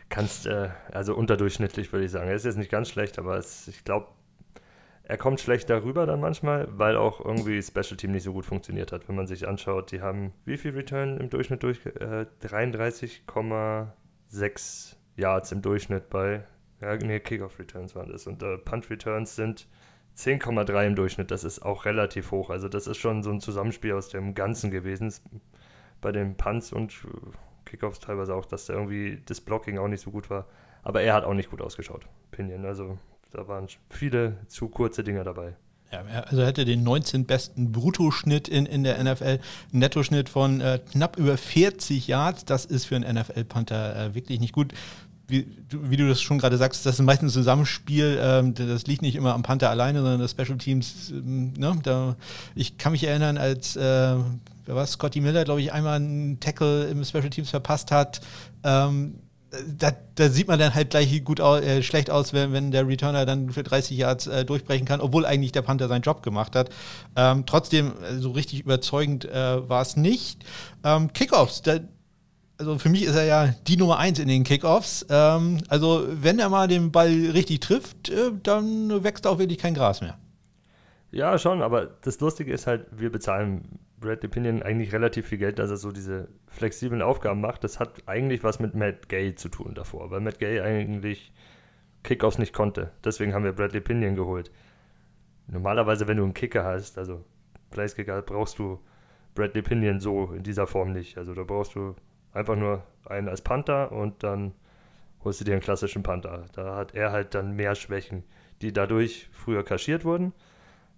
Kannst, äh, also unterdurchschnittlich würde ich sagen. Er ist jetzt nicht ganz schlecht, aber es, ich glaube, er kommt schlecht darüber dann manchmal, weil auch irgendwie Special Team nicht so gut funktioniert hat. Wenn man sich anschaut, die haben wie viel Return im Durchschnitt durch? Äh, 33,6 Yards im Durchschnitt bei, ja, nee, Kickoff Returns waren das. Und äh, Punt Returns sind 10,3 im Durchschnitt, das ist auch relativ hoch. Also das ist schon so ein Zusammenspiel aus dem Ganzen gewesen. Bei den Punts und Kickoffs teilweise auch, dass da irgendwie das Blocking auch nicht so gut war. Aber er hat auch nicht gut ausgeschaut, Pinion. Also da waren viele zu kurze Dinger dabei. Ja, also er hätte den 19 besten Bruttoschnitt in, in der NFL, Nettoschnitt von äh, knapp über 40 Yards. Das ist für einen NFL-Panther äh, wirklich nicht gut wie du, wie du das schon gerade sagst, das ist meistens ein Zusammenspiel. Ähm, das liegt nicht immer am Panther alleine, sondern das Special Teams. Ähm, ne, da, ich kann mich erinnern, als äh, wer Scotty Miller, glaube ich, einmal einen Tackle im Special Teams verpasst hat. Ähm, da, da, sieht man dann halt gleich gut au äh, schlecht aus, wenn, wenn der Returner dann für 30 Yards äh, durchbrechen kann, obwohl eigentlich der Panther seinen Job gemacht hat. Ähm, trotzdem, äh, so richtig überzeugend äh, war es nicht. Ähm, Kickoffs, da, also für mich ist er ja die Nummer eins in den Kickoffs. Ähm, also wenn er mal den Ball richtig trifft, äh, dann wächst auch wirklich kein Gras mehr. Ja, schon, aber das Lustige ist halt, wir bezahlen Brad Opinion eigentlich relativ viel Geld, dass er so diese flexiblen Aufgaben macht. Das hat eigentlich was mit Matt Gay zu tun davor, weil Matt Gay eigentlich Kickoffs nicht konnte. Deswegen haben wir Bradley Pinion geholt. Normalerweise, wenn du einen Kicker hast, also Place Kicker, brauchst du Bradley Pinion so in dieser Form nicht. Also da brauchst du Einfach nur einen als Panther und dann holst du dir einen klassischen Panther. Da hat er halt dann mehr Schwächen, die dadurch früher kaschiert wurden,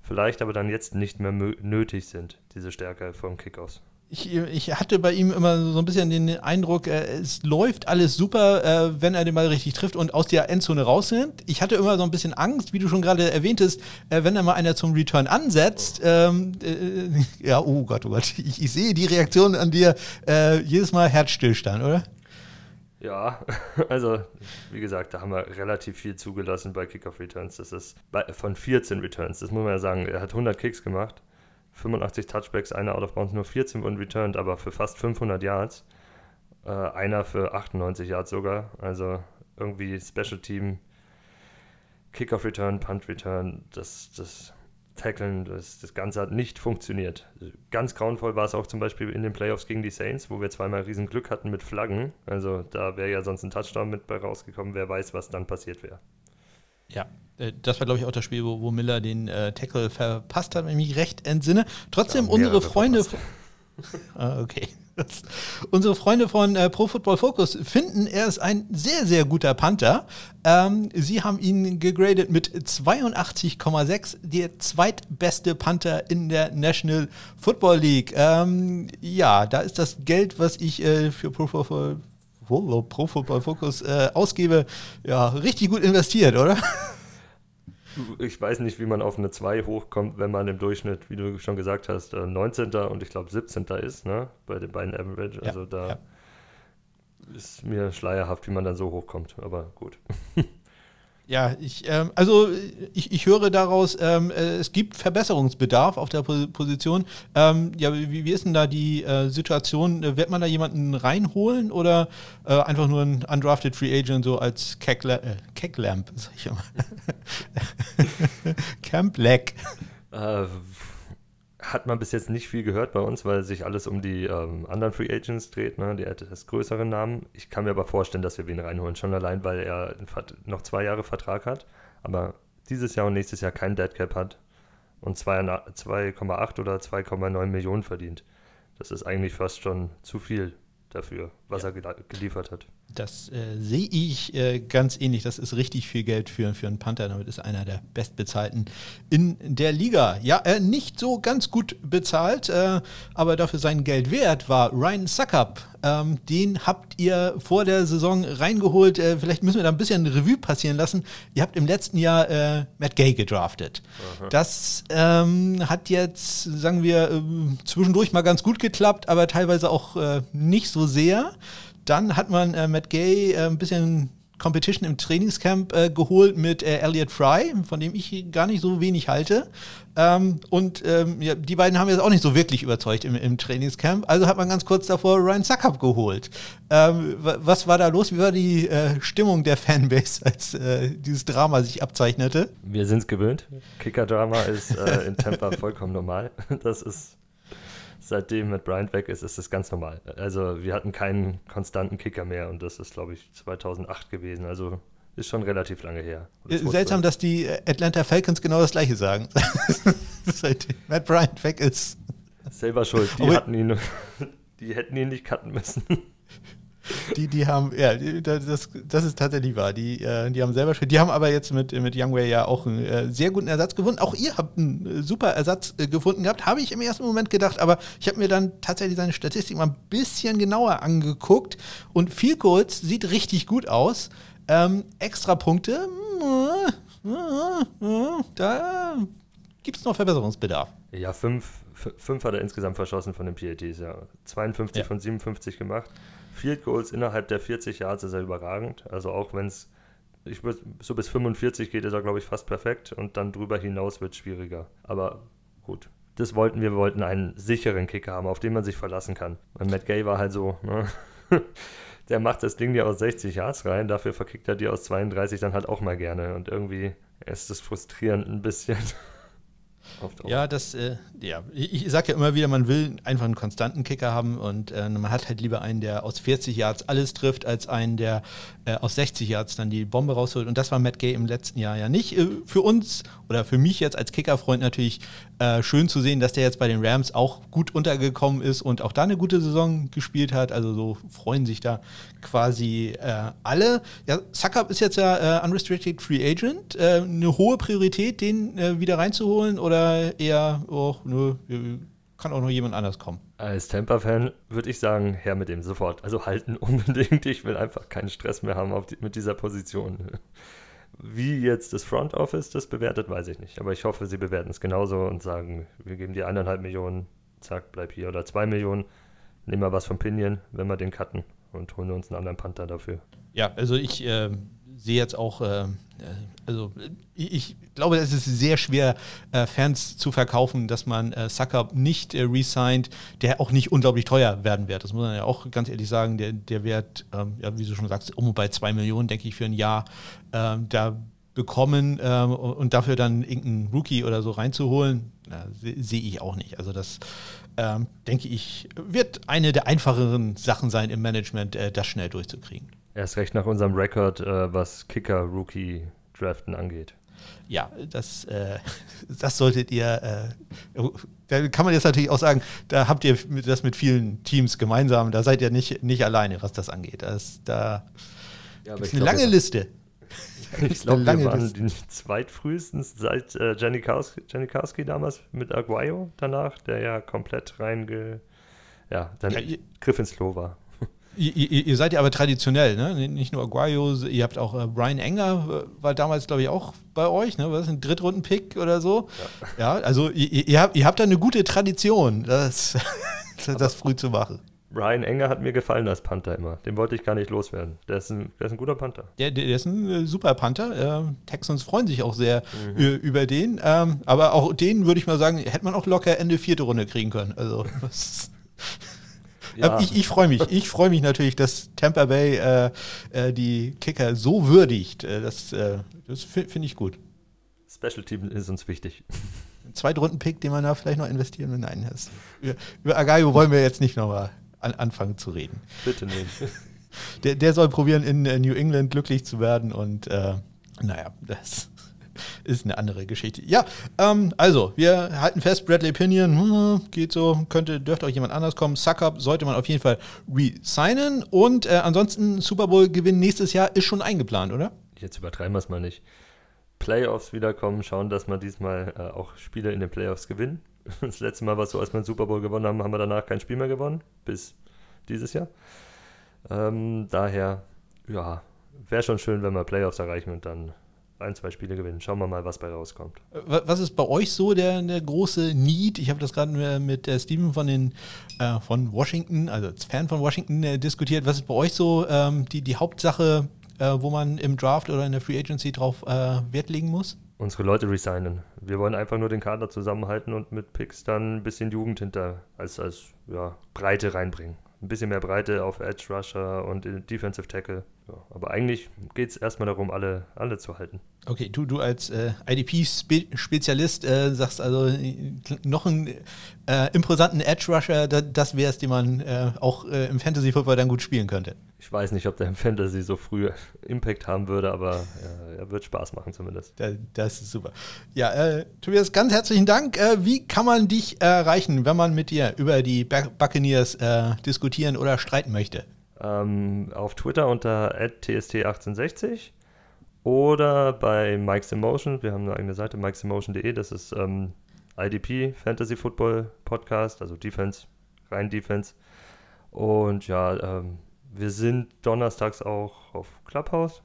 vielleicht aber dann jetzt nicht mehr nötig sind, diese Stärke vom Kickoffs. Ich, ich, hatte bei ihm immer so ein bisschen den Eindruck, äh, es läuft alles super, äh, wenn er den Ball richtig trifft und aus der Endzone raus sind. Ich hatte immer so ein bisschen Angst, wie du schon gerade erwähntest, äh, wenn da mal einer zum Return ansetzt. Ähm, äh, [laughs] ja, oh Gott, oh Gott, [laughs] ich, ich, sehe die Reaktion an dir äh, jedes Mal Herzstillstand, oder? Ja, [laughs] also wie gesagt, da haben wir relativ viel zugelassen bei Kickoff Returns. Das ist von 14 Returns, das muss man ja sagen. Er hat 100 Kicks gemacht 85 Touchbacks, einer out of bounds, nur 14 wurden returned, aber für fast 500 Yards. Äh, einer für 98 Yards sogar. Also irgendwie Special Team, Kickoff Return, Punt Return, das, das Tackeln, das, das Ganze hat nicht funktioniert. Ganz grauenvoll war es auch zum Beispiel in den Playoffs gegen die Saints, wo wir zweimal riesen Glück hatten mit Flaggen. Also da wäre ja sonst ein Touchdown mit bei rausgekommen. Wer weiß, was dann passiert wäre. Ja, äh, das war, glaube ich, auch das Spiel, wo, wo Miller den äh, Tackle verpasst hat, wenn ich mich recht entsinne. Trotzdem, ja, unsere Freunde. [laughs] ah, okay. unsere Freunde von äh, Pro Football Focus finden, er ist ein sehr, sehr guter Panther. Ähm, sie haben ihn gegradet mit 82,6, der zweitbeste Panther in der National Football League. Ähm, ja, da ist das Geld, was ich äh, für Pro Football Pro Football Focus äh, ausgebe, ja, richtig gut investiert, oder? [laughs] Ich weiß nicht, wie man auf eine 2 hochkommt, wenn man im Durchschnitt, wie du schon gesagt hast, 19. Äh, und ich glaube 17. ist, ne? Bei den beiden Average. Also ja, da ja. ist mir schleierhaft, wie man dann so hochkommt, aber gut. [laughs] Ja, ich, ähm, also ich, ich höre daraus, ähm, äh, es gibt Verbesserungsbedarf auf der Position. Ähm, ja, wie, wie ist denn da die äh, Situation? Äh, wird man da jemanden reinholen oder äh, einfach nur ein undrafted Free Agent so als Keckla äh, Kecklamp, sag ich immer. [laughs] Camp Leck. Hat man bis jetzt nicht viel gehört bei uns, weil sich alles um die ähm, anderen Free Agents dreht, ne? die etwas größeren Namen. Ich kann mir aber vorstellen, dass wir wen reinholen, schon allein, weil er noch zwei Jahre Vertrag hat, aber dieses Jahr und nächstes Jahr kein Dead Cap hat und 2,8 oder 2,9 Millionen verdient. Das ist eigentlich fast schon zu viel dafür, was ja. er geliefert hat. Das äh, sehe ich äh, ganz ähnlich. Das ist richtig viel Geld für, für einen Panther. Damit ist einer der bestbezahlten in der Liga. Ja, äh, nicht so ganz gut bezahlt, äh, aber dafür sein Geld wert war Ryan Suckup. Ähm, den habt ihr vor der Saison reingeholt. Äh, vielleicht müssen wir da ein bisschen Revue passieren lassen. Ihr habt im letzten Jahr äh, Matt Gay gedraftet. Aha. Das ähm, hat jetzt, sagen wir, zwischendurch mal ganz gut geklappt, aber teilweise auch nicht so sehr. Dann hat man äh, Matt Gay äh, ein bisschen Competition im Trainingscamp äh, geholt mit äh, Elliot Fry, von dem ich gar nicht so wenig halte. Ähm, und ähm, ja, die beiden haben jetzt auch nicht so wirklich überzeugt im, im Trainingscamp. Also hat man ganz kurz davor Ryan Suckup geholt. Ähm, was war da los? Wie war die äh, Stimmung der Fanbase, [laughs] als äh, dieses Drama sich abzeichnete? Wir sind es gewöhnt. Kicker-Drama ist äh, in Tampa vollkommen normal. [laughs] Das ist seitdem mit Bryant weg ist, ist das ganz normal. Also wir hatten keinen konstanten Kicker mehr und das ist, glaube ich, 2008 gewesen. Also ist schon relativ lange her. Äh, seltsam, dass die Atlanta Falcons genau das gleiche sagen. [laughs] Seitdem Matt Bryant weg ist. Selber schuld. Die, hatten ihn, [laughs] die hätten ihn nicht cutten müssen. Die, die haben, ja, das, das ist tatsächlich wahr. Die, äh, die haben selber schon, die haben aber jetzt mit, mit Youngway ja auch einen äh, sehr guten Ersatz gefunden. Auch ihr habt einen äh, super Ersatz gefunden gehabt, habe ich im ersten Moment gedacht, aber ich habe mir dann tatsächlich seine Statistik mal ein bisschen genauer angeguckt und viel kurz sieht richtig gut aus. Ähm, extra Punkte, da gibt es noch Verbesserungsbedarf. Ja, fünf, fünf hat er insgesamt verschossen von den PATs, ja. 52 ja. von 57 gemacht. Field Goals innerhalb der 40 Yards ist er überragend. Also auch wenn es ich würd, so bis 45 geht, ist er, glaube ich, fast perfekt und dann drüber hinaus wird es schwieriger. Aber gut, das wollten wir. Wir wollten einen sicheren Kicker haben, auf den man sich verlassen kann. Und Matt Gay war halt so, ne? [laughs] der macht das Ding dir aus 60 Yards rein, dafür verkickt er dir aus 32 dann halt auch mal gerne. Und irgendwie ist das frustrierend ein bisschen. [laughs] Ja, das, äh, ja, ich, ich sage ja immer wieder, man will einfach einen konstanten Kicker haben und äh, man hat halt lieber einen, der aus 40 Yards alles trifft, als einen, der äh, aus 60 Yards dann die Bombe rausholt. Und das war Matt Gay im letzten Jahr ja nicht. Äh, für uns oder für mich jetzt als Kickerfreund natürlich äh, schön zu sehen, dass der jetzt bei den Rams auch gut untergekommen ist und auch da eine gute Saison gespielt hat. Also so freuen sich da quasi äh, alle. Ja, Suckup ist jetzt ja unrestricted Free Agent. eine hohe Priorität, den wieder reinzuholen oder eher, oh, nö, kann auch noch jemand anders kommen. Als Tampa-Fan würde ich sagen, her mit dem sofort. Also halten [laughs] unbedingt. Ich will einfach keinen Stress mehr haben die, mit dieser Position. Wie jetzt das Front Office das bewertet, weiß ich nicht. Aber ich hoffe, sie bewerten es genauso und sagen, wir geben dir eineinhalb Millionen, zack, bleib hier. Oder zwei Millionen, nehmen wir was vom Pinion, wenn wir den cutten und holen uns einen anderen Panther dafür. Ja, also ich äh, sehe jetzt auch, äh, also ich, glaube, es ist sehr schwer, äh, Fans zu verkaufen, dass man äh, Sucker nicht äh, resigned, der auch nicht unglaublich teuer werden wird. Das muss man ja auch ganz ehrlich sagen. Der, der wird, ähm, ja, wie du schon sagst, um bei zwei Millionen, denke ich, für ein Jahr ähm, da bekommen ähm, und dafür dann irgendeinen Rookie oder so reinzuholen, sehe ich auch nicht. Also das ähm, denke ich, wird eine der einfacheren Sachen sein im Management, äh, das schnell durchzukriegen. Erst recht nach unserem Rekord, äh, was Kicker-Rookie-Draften angeht. Ja, das, äh, [laughs] das solltet ihr, äh, da kann man jetzt natürlich auch sagen, da habt ihr das mit vielen Teams gemeinsam, da seid ihr nicht, nicht alleine, was das angeht. Das, da ja, ist eine glaub, lange Liste. [laughs] Ich glaube, wir waren die zweitfrühestens seit äh, Janikowski, Janikowski damals mit Aguayo danach, der ja komplett reinge... Ja, dann ja, Griff ins Klo war. Ihr, ihr, seid ja aber traditionell, ne? Nicht nur Aguayo, ihr habt auch äh, Brian Enger, äh, war damals, glaube ich, auch bei euch, ne? Was ein Drittrunden-Pick oder so? Ja, ja also ihr, ihr, habt, ihr habt da eine gute Tradition, das, [laughs] das früh zu machen. Brian Enger hat mir gefallen als Panther immer. Den wollte ich gar nicht loswerden. Der ist ein, der ist ein guter Panther. Der, der ist ein äh, super Panther. Äh, Texans freuen sich auch sehr mhm. über den. Ähm, aber auch den würde ich mal sagen, hätte man auch locker Ende vierte Runde kriegen können. Also, [laughs] was. Ja. Ich, ich freue mich. Ich freue mich natürlich, dass Tampa Bay äh, äh, die Kicker so würdigt. Äh, das äh, das finde ich gut. Special Team ist uns wichtig. [laughs] Zweitrunden-Pick, den man da vielleicht noch investieren will. Nein, das, über, über Agayo wollen wir jetzt nicht nochmal an, anfangen zu reden. Bitte nicht. [laughs] Der, der soll probieren, in New England glücklich zu werden und äh, naja, das ist eine andere Geschichte. Ja, ähm, also, wir halten fest, Bradley Pinion, hm, geht so, könnte, dürfte auch jemand anders kommen. Suckup sollte man auf jeden Fall resignen. Und äh, ansonsten, Super Bowl-Gewinn nächstes Jahr ist schon eingeplant, oder? Jetzt übertreiben wir es mal nicht. Playoffs wiederkommen, schauen, dass wir diesmal äh, auch Spiele in den Playoffs gewinnen. [laughs] Das letzte Mal war es so, als wir den Super Bowl gewonnen haben, haben wir danach kein Spiel mehr gewonnen, bis dieses Jahr. Ähm, daher, ja, wäre schon schön, wenn wir Playoffs erreichen und dann ein, zwei Spiele gewinnen. Schauen wir mal, was bei rauskommt. Was ist bei euch so der, der große Need? Ich habe das gerade mit äh, Steven von, den, äh, von Washington, also als Fan von Washington, äh, diskutiert. Was ist bei euch so ähm, die, die Hauptsache, äh, wo man im Draft oder in der Free Agency drauf äh, Wert legen muss? Unsere Leute resignen. Wir wollen einfach nur den Kader zusammenhalten und mit Picks dann ein bisschen Jugend hinter als, als ja, Breite reinbringen ein bisschen mehr Breite auf Edge Rusher und Defensive Tackle. Ja, aber eigentlich geht es erstmal darum, alle, alle zu halten. Okay, du, du als äh, IDP-Spezialist äh, sagst also noch einen äh, imposanten Edge Rusher, da, das wäre es, den man äh, auch äh, im Fantasy Football dann gut spielen könnte. Ich weiß nicht, ob der im Fantasy so früh [laughs] Impact haben würde, aber er wird Spaß machen zumindest. das ist super. Ja, äh, Tobias, ganz herzlichen Dank. wie kann man dich erreichen, wenn man mit dir über die Buccaneers diskutieren oder streiten möchte? Ähm, auf Twitter unter tst1860 oder bei Mike's Emotion. Wir haben eine eigene Seite, mike'semotion.de. Das ist ähm, IDP, Fantasy Football Podcast, also Defense, rein Defense. Und ja, ähm, wir sind donnerstags auch auf Clubhouse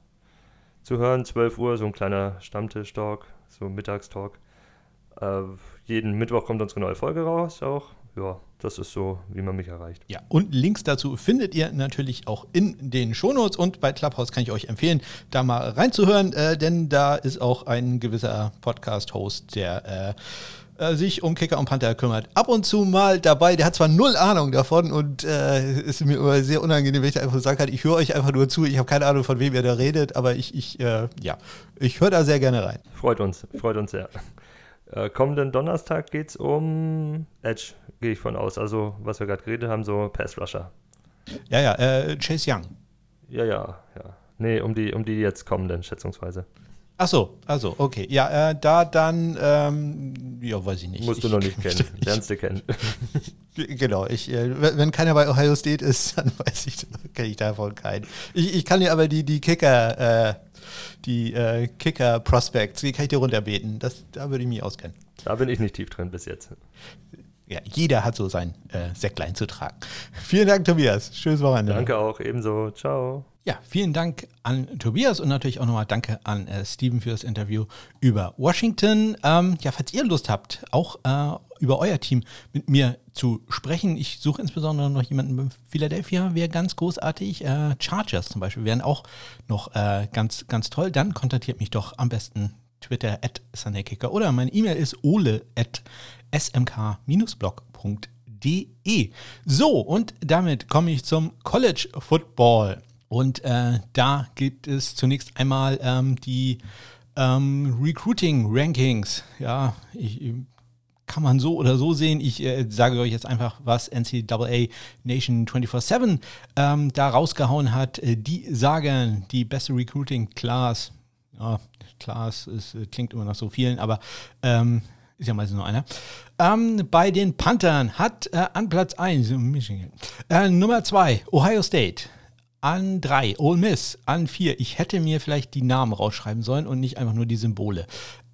zu hören, 12 Uhr, so ein kleiner Stammtisch-Talk, so Mittagstalk. Äh, jeden Mittwoch kommt unsere neue Folge raus auch ja, das ist so, wie man mich erreicht. Ja, und Links dazu findet ihr natürlich auch in den Shownotes und bei Clubhouse kann ich euch empfehlen, da mal reinzuhören, äh, denn da ist auch ein gewisser Podcast-Host, der äh, äh, sich um Kicker und Panther kümmert. Ab und zu mal dabei, der hat zwar null Ahnung davon und äh, ist mir immer sehr unangenehm, wenn ich da einfach sagen kann, ich höre euch einfach nur zu, ich habe keine Ahnung, von wem ihr da redet, aber ich, ich äh, ja, ich höre da sehr gerne rein. Freut uns, freut uns sehr. Äh, kommenden Donnerstag geht es um Edge, gehe ich von aus. Also, was wir gerade geredet haben, so Pass Rusher. Ja, ja, äh, Chase Young. Ja, ja, ja. Nee, um die, um die jetzt kommenden, schätzungsweise. Ach so, also, okay. Ja, äh, da dann, ähm, ja, weiß ich nicht. Musst du ich, noch nicht [laughs] kennen, lernst du kennen. genau, ich, äh, wenn keiner bei Ohio State ist, [laughs] dann weiß ich, kenne ich davon keinen. Ich, ich kann dir aber die, die Kicker, äh, die äh, Kicker-Prospects, die kann ich dir runterbeten. Das, da würde ich mich auskennen. Da bin ich nicht tief drin bis jetzt. ja, jeder hat so sein äh, Säcklein zu tragen. [laughs] Vielen Dank, Tobias. Schönes Wochenende. Danke auch, ebenso. Ciao. Ja, vielen Dank an Tobias und natürlich auch nochmal danke an äh, Steven für das Interview über Washington. Ähm, ja, falls ihr Lust habt, auch äh, über euer Team mit mir zu sprechen, ich suche insbesondere noch jemanden in Philadelphia, wäre ganz großartig. Äh, Chargers zum Beispiel wären auch noch äh, ganz, ganz toll. Dann kontaktiert mich doch am besten Twitter at Sunnykicker oder meine E-Mail ist ole at smk-blog.de. So, und damit komme ich zum College Football. Und äh, da gibt es zunächst einmal ähm, die ähm, Recruiting-Rankings. Ja, ich, kann man so oder so sehen. Ich äh, sage euch jetzt einfach, was NCAA Nation 24-7 ähm, da rausgehauen hat. Äh, die sagen, die beste Recruiting-Class, ja, Class ist, äh, klingt immer noch so vielen, aber ähm, ist ja meistens nur einer. Ähm, bei den Panthern hat äh, an Platz 1 Michigan, äh, Nummer 2 Ohio State, an drei Ole Miss, an vier. Ich hätte mir vielleicht die Namen rausschreiben sollen und nicht einfach nur die Symbole.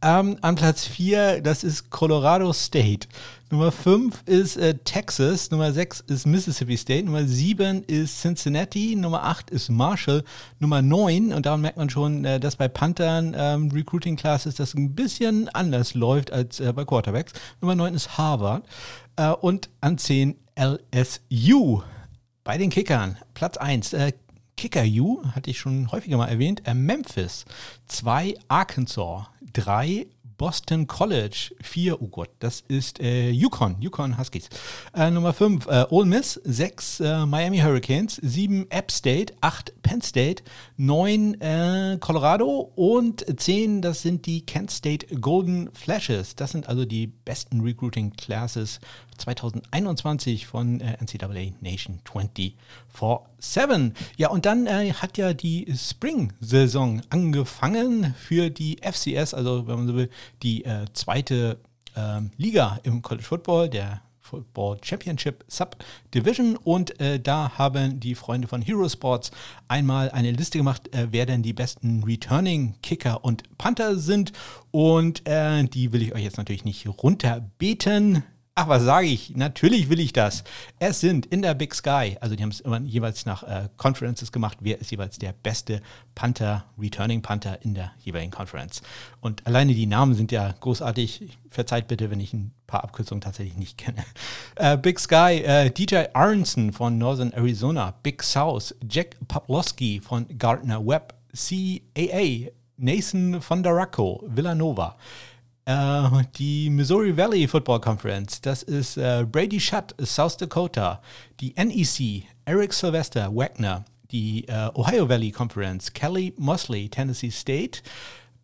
Ähm, an Platz vier, das ist Colorado State. Nummer fünf ist äh, Texas. Nummer sechs ist Mississippi State. Nummer sieben ist Cincinnati. Nummer acht ist Marshall. Nummer neun, und daran merkt man schon, äh, dass bei Panthern ähm, Recruiting Classes das ein bisschen anders läuft als äh, bei Quarterbacks. Nummer neun ist Harvard. Äh, und an zehn LSU. Bei den Kickern, Platz 1, äh, Kicker U, hatte ich schon häufiger mal erwähnt, äh, Memphis, 2 Arkansas, 3 Boston College, 4, oh Gott, das ist äh, Yukon, Yukon Huskies. Äh, Nummer 5, äh, Ole Miss, 6 äh, Miami Hurricanes, 7 App State, 8 Penn State, 9 äh, Colorado und 10, das sind die Kent State Golden Flashes. Das sind also die besten Recruiting Classes 2021 von äh, NCAA Nation 24-7. Ja, und dann äh, hat ja die Spring-Saison angefangen für die FCS, also wenn man so will, die äh, zweite ähm, Liga im College Football, der Football Championship Subdivision und äh, da haben die Freunde von Hero Sports einmal eine Liste gemacht, äh, wer denn die besten Returning Kicker und Panther sind und äh, die will ich euch jetzt natürlich nicht runterbeten. Ach, was sage ich? Natürlich will ich das. Es sind in der Big Sky, also die haben es immer jeweils nach äh, Conferences gemacht, wer ist jeweils der beste Panther, Returning Panther in der jeweiligen Conference. Und alleine die Namen sind ja großartig. Verzeiht bitte, wenn ich ein paar Abkürzungen tatsächlich nicht kenne. [laughs] Äh, Big Sky, äh, DJ Aronson von Northern Arizona, Big South, Jack Paplowski von Gardner Webb, CAA, Nathan von Daraco, Villanova. Äh, die Missouri Valley Football Conference, das ist äh, Brady Shutt, South Dakota. Die NEC, Eric Sylvester, Wagner. Die äh, Ohio Valley Conference, Kelly Mosley, Tennessee State.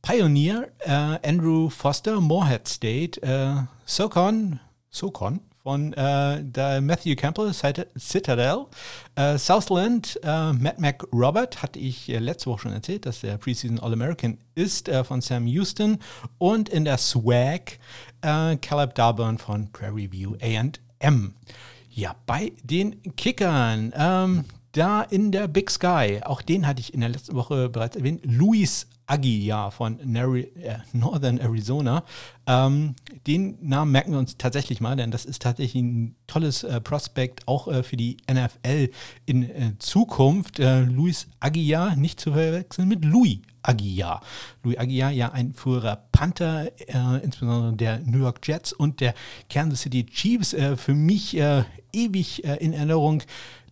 Pioneer, äh, Andrew Foster, Morehead State. Äh, Socon, Socon, von äh, der Matthew Campbell, Citadel. Äh, Southland, äh, Matt McRobert, hatte ich äh, letzte Woche schon erzählt, dass der Preseason All-American ist, äh, von Sam Houston. Und in der Swag, äh, Caleb Darburn von Prairie View AM. Ja, bei den Kickern, ähm, da in der Big Sky, auch den hatte ich in der letzten Woche bereits erwähnt, Luis Aguilar von äh, Northern Arizona. Ähm, den Namen merken wir uns tatsächlich mal, denn das ist tatsächlich ein tolles äh, Prospekt auch äh, für die NFL in äh, Zukunft. Äh, Luis Aguilar, nicht zu verwechseln mit Louis Aguilar. Louis Aguilar, ja ein früherer Panther, äh, insbesondere der New York Jets und der Kansas City Chiefs. für mich ewig in Erinnerung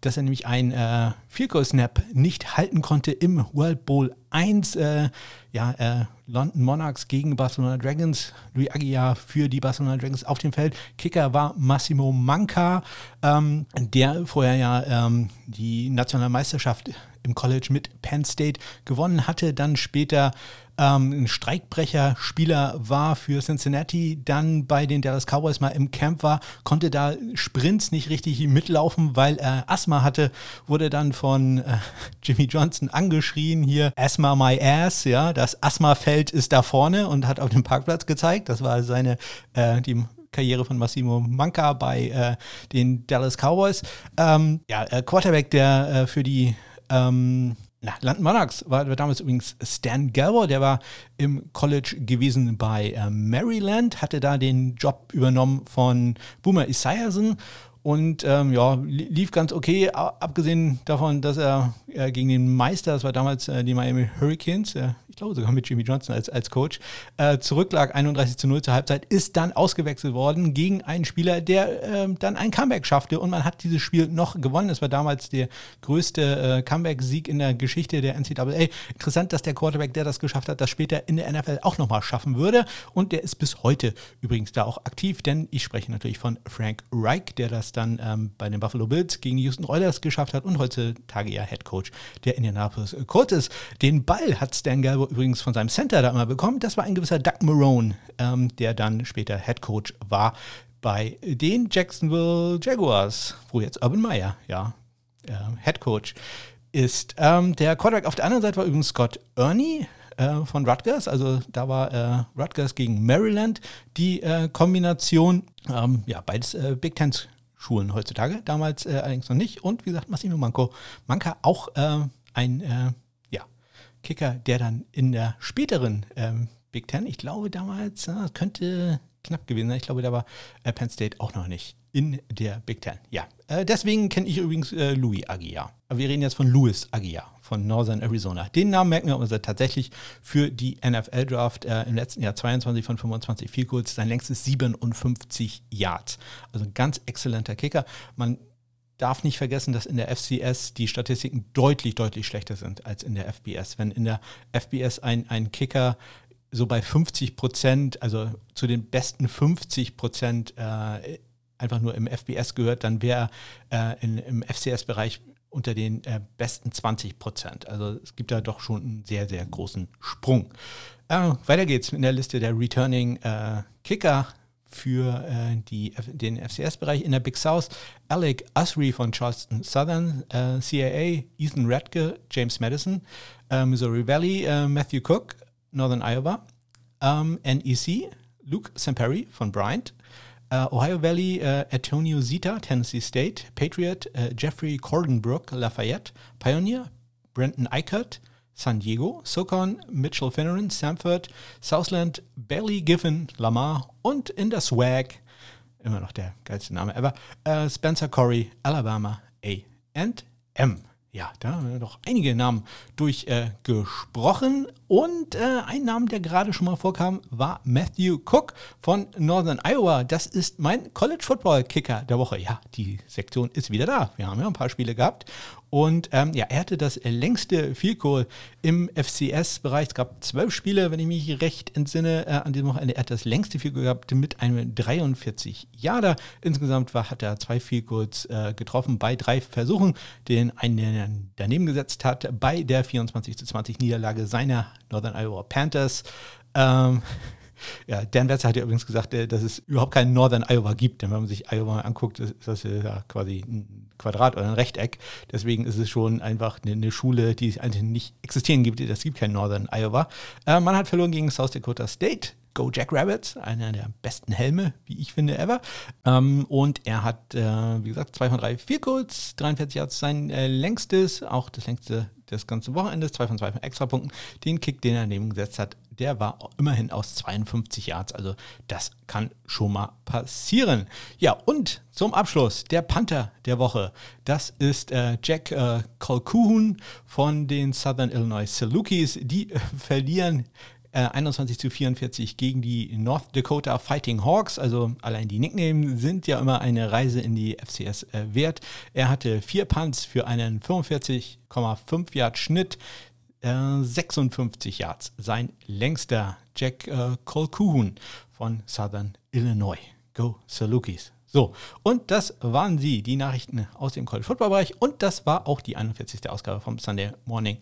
dass er nämlich ein äh, Field Goal Snap nicht halten konnte im World Bowl 1. Äh, ja, äh, London Monarchs gegen Barcelona Dragons. Louis Aguiar für die Barcelona Dragons auf dem Feld. Kicker war Massimo Manca, ähm, der vorher ja ähm, die nationale Meisterschaft im College mit Penn State gewonnen hatte, dann später ähm, ein Streikbrecher-Spieler war für Cincinnati, dann bei den Dallas Cowboys mal im Camp war, konnte da Sprints nicht richtig mitlaufen, weil er Asthma hatte, wurde dann von äh, [laughs] Jimmy Johnson angeschrien, hier Asthma my ass, ja, das Asthma-Feld ist da vorne und hat auf dem Parkplatz gezeigt, das war seine, äh, die Karriere von Massimo Manca bei äh, den Dallas Cowboys. Ähm, ja, äh, Quarterback, der äh, für die ähm, Na, London Monarchs war, war damals übrigens Stan Galber, der war im College gewesen bei äh, Maryland, hatte da den Job übernommen von Boomer Esiason und ähm, ja, lief ganz okay, abgesehen davon, dass er äh, gegen den Meister, das war damals äh, die Miami Hurricanes, äh, glaube sogar mit Jimmy Johnson als, als Coach, äh, zurücklag 31 zu 0 zur Halbzeit, ist dann ausgewechselt worden gegen einen Spieler, der ähm, dann ein Comeback schaffte und man hat dieses Spiel noch gewonnen. Es war damals der größte äh, Comeback-Sieg in der Geschichte der NCAA. Interessant, dass der Quarterback, der das geschafft hat, das später in der NFL auch nochmal schaffen würde und der ist bis heute übrigens da auch aktiv, denn ich spreche natürlich von Frank Reich, der das dann ähm, bei den Buffalo Bills gegen Houston Oilers geschafft hat und heutzutage ja Head Coach der Indianapolis Colts ist. Den Ball hat Stan Galbo übrigens von seinem Center da immer bekommen. Das war ein gewisser Doug Marone, ähm, der dann später Head Coach war bei den Jacksonville Jaguars, wo jetzt Urban Meyer, ja, äh, Head Coach ist. Ähm, der Quarterback auf der anderen Seite war übrigens Scott Ernie äh, von Rutgers. Also da war äh, Rutgers gegen Maryland die äh, Kombination. Ähm, ja, beides äh, Big Ten Schulen heutzutage, damals äh, allerdings noch nicht. Und wie gesagt, Massimo Manco, Manca auch äh, ein Kicker, der dann in der späteren ähm, Big Ten, ich glaube damals, das könnte knapp gewesen sein, ich glaube, da war äh, Penn State auch noch nicht in der Big Ten. Ja, äh, deswegen kenne ich übrigens äh, Louis Aguiar. Aber wir reden jetzt von Louis Aguiar von Northern Arizona. Den Namen merken wir uns tatsächlich für die NFL-Draft äh, im letzten Jahr 22 von 25 viel kurz. Sein längstes 57 Yards. Also ein ganz exzellenter Kicker. Man darf nicht vergessen, dass in der FCS die Statistiken deutlich, deutlich schlechter sind als in der FBS. Wenn in der FBS ein, ein Kicker so bei 50 Prozent, also zu den besten 50 Prozent äh, einfach nur im FBS gehört, dann wäre äh, im FCS-Bereich unter den äh, besten 20 Prozent. Also es gibt da doch schon einen sehr, sehr großen Sprung. Äh, weiter geht's in der Liste der Returning äh, Kicker für äh, die, den FCS-Bereich in der Big South. Alec Usry von Charleston Southern, äh, CAA, Ethan Radke, James Madison, äh, Missouri Valley, Matthew Cook, Northern Iowa, ähm, NEC, Luke Samperi von Bryant, Uh, Ohio Valley, uh, Antonio Zita, Tennessee State, Patriot, Jeffrey Cordenbrook, Lafayette, Pioneer, Brenton Eichert, San Diego, SoCon, Mitchell Finneran, Samford, Southland, Bailey Giffen, Lamar und in der Swag, immer noch der geilste Name ever, Spencer Corey, Alabama A&M. Ja, da haben wir noch einige Namen durchgesprochen. Äh, und äh, ein Name, der gerade schon mal vorkam, war Matthew Cook von Northern Iowa. Das ist mein College Football Kicker der Woche. Ja, die Sektion ist wieder da. Wir haben ja ein paar Spiele gehabt. Und ähm, ja, er hatte das längste Field Goal im FCS-Bereich. Es gab zwölf Spiele, wenn ich mich recht entsinne, äh, an diesem Wochenende. Er hat das längste Field Goal gehabt mit einem 43 Jahre. Insgesamt war, hat er zwei Field Goals äh, getroffen bei drei Versuchen, den einen daneben gesetzt hat bei der 24 zu 20 Niederlage seiner Northern Iowa Panthers. Ähm, [laughs] ja, Dan Wetzer hat ja übrigens gesagt, äh, dass es überhaupt keinen Northern Iowa gibt. Denn wenn man sich Iowa anguckt, ist das ja quasi ein Quadrat oder ein Rechteck. Deswegen ist es schon einfach eine, Schule, die es eigentlich nicht existieren gibt. Es gibt keinen Northern Iowa. Äh, man hat verloren gegen South Dakota State. Go Jack Rabbits, einer der besten Helme, wie ich finde, ever. Ähm, und er hat, äh, wie gesagt, zwei von drei vier Goals, 43 Yards sein äh, längstes, auch das längste des ganzen Wochenendes, zwei von zwei von Extrapunkten. Den Kick, den er daneben gesetzt hat, der war immerhin aus 52 Yards. Also das kann schon mal passieren. Ja, und zum Abschluss der Panther der Woche. Das ist äh, Jack äh, Colquhoun von den Southern Illinois Salukis. Die äh, [laughs] verlieren 21 äh, zu 44 gegen die North Dakota Fighting Hawks. Also allein die Nicknames sind ja immer eine Reise in die FCS äh, wert. Er hatte vier Punts für einen 45,5 Yard Schnitt. 56 äh, Yards. Sein längster Jack äh, Colquhoun von Southern Illinois. Go Salukis. So, und das waren sie, die Nachrichten aus dem College Football Bereich. Und das war auch die 41. Ausgabe vom Sunday Morning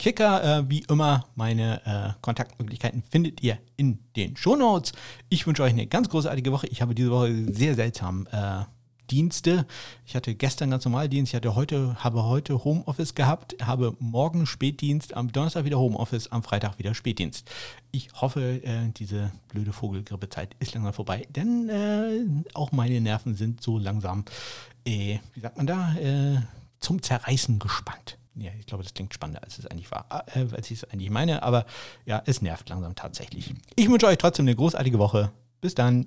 Kicker. Äh, wie immer, meine äh, Kontaktmöglichkeiten findet ihr in den Shownotes. Ich wünsche euch eine ganz großartige Woche. Ich habe diese Woche sehr seltsam äh, Dienste. Ich hatte gestern ganz normal Dienst, ich hatte heute, habe heute Homeoffice gehabt, habe morgen Spätdienst, am Donnerstag wieder Homeoffice, am Freitag wieder Spätdienst. Ich hoffe, äh, diese blöde Vogelgrippezeit ist langsam vorbei, denn äh, auch meine Nerven sind so langsam, äh, wie sagt man da, äh, zum Zerreißen gespannt. Ja, ich glaube, das klingt spannender, als es eigentlich war, äh, als ich es eigentlich meine. Aber ja, es nervt langsam tatsächlich. Ich wünsche euch trotzdem eine großartige Woche. Bis dann.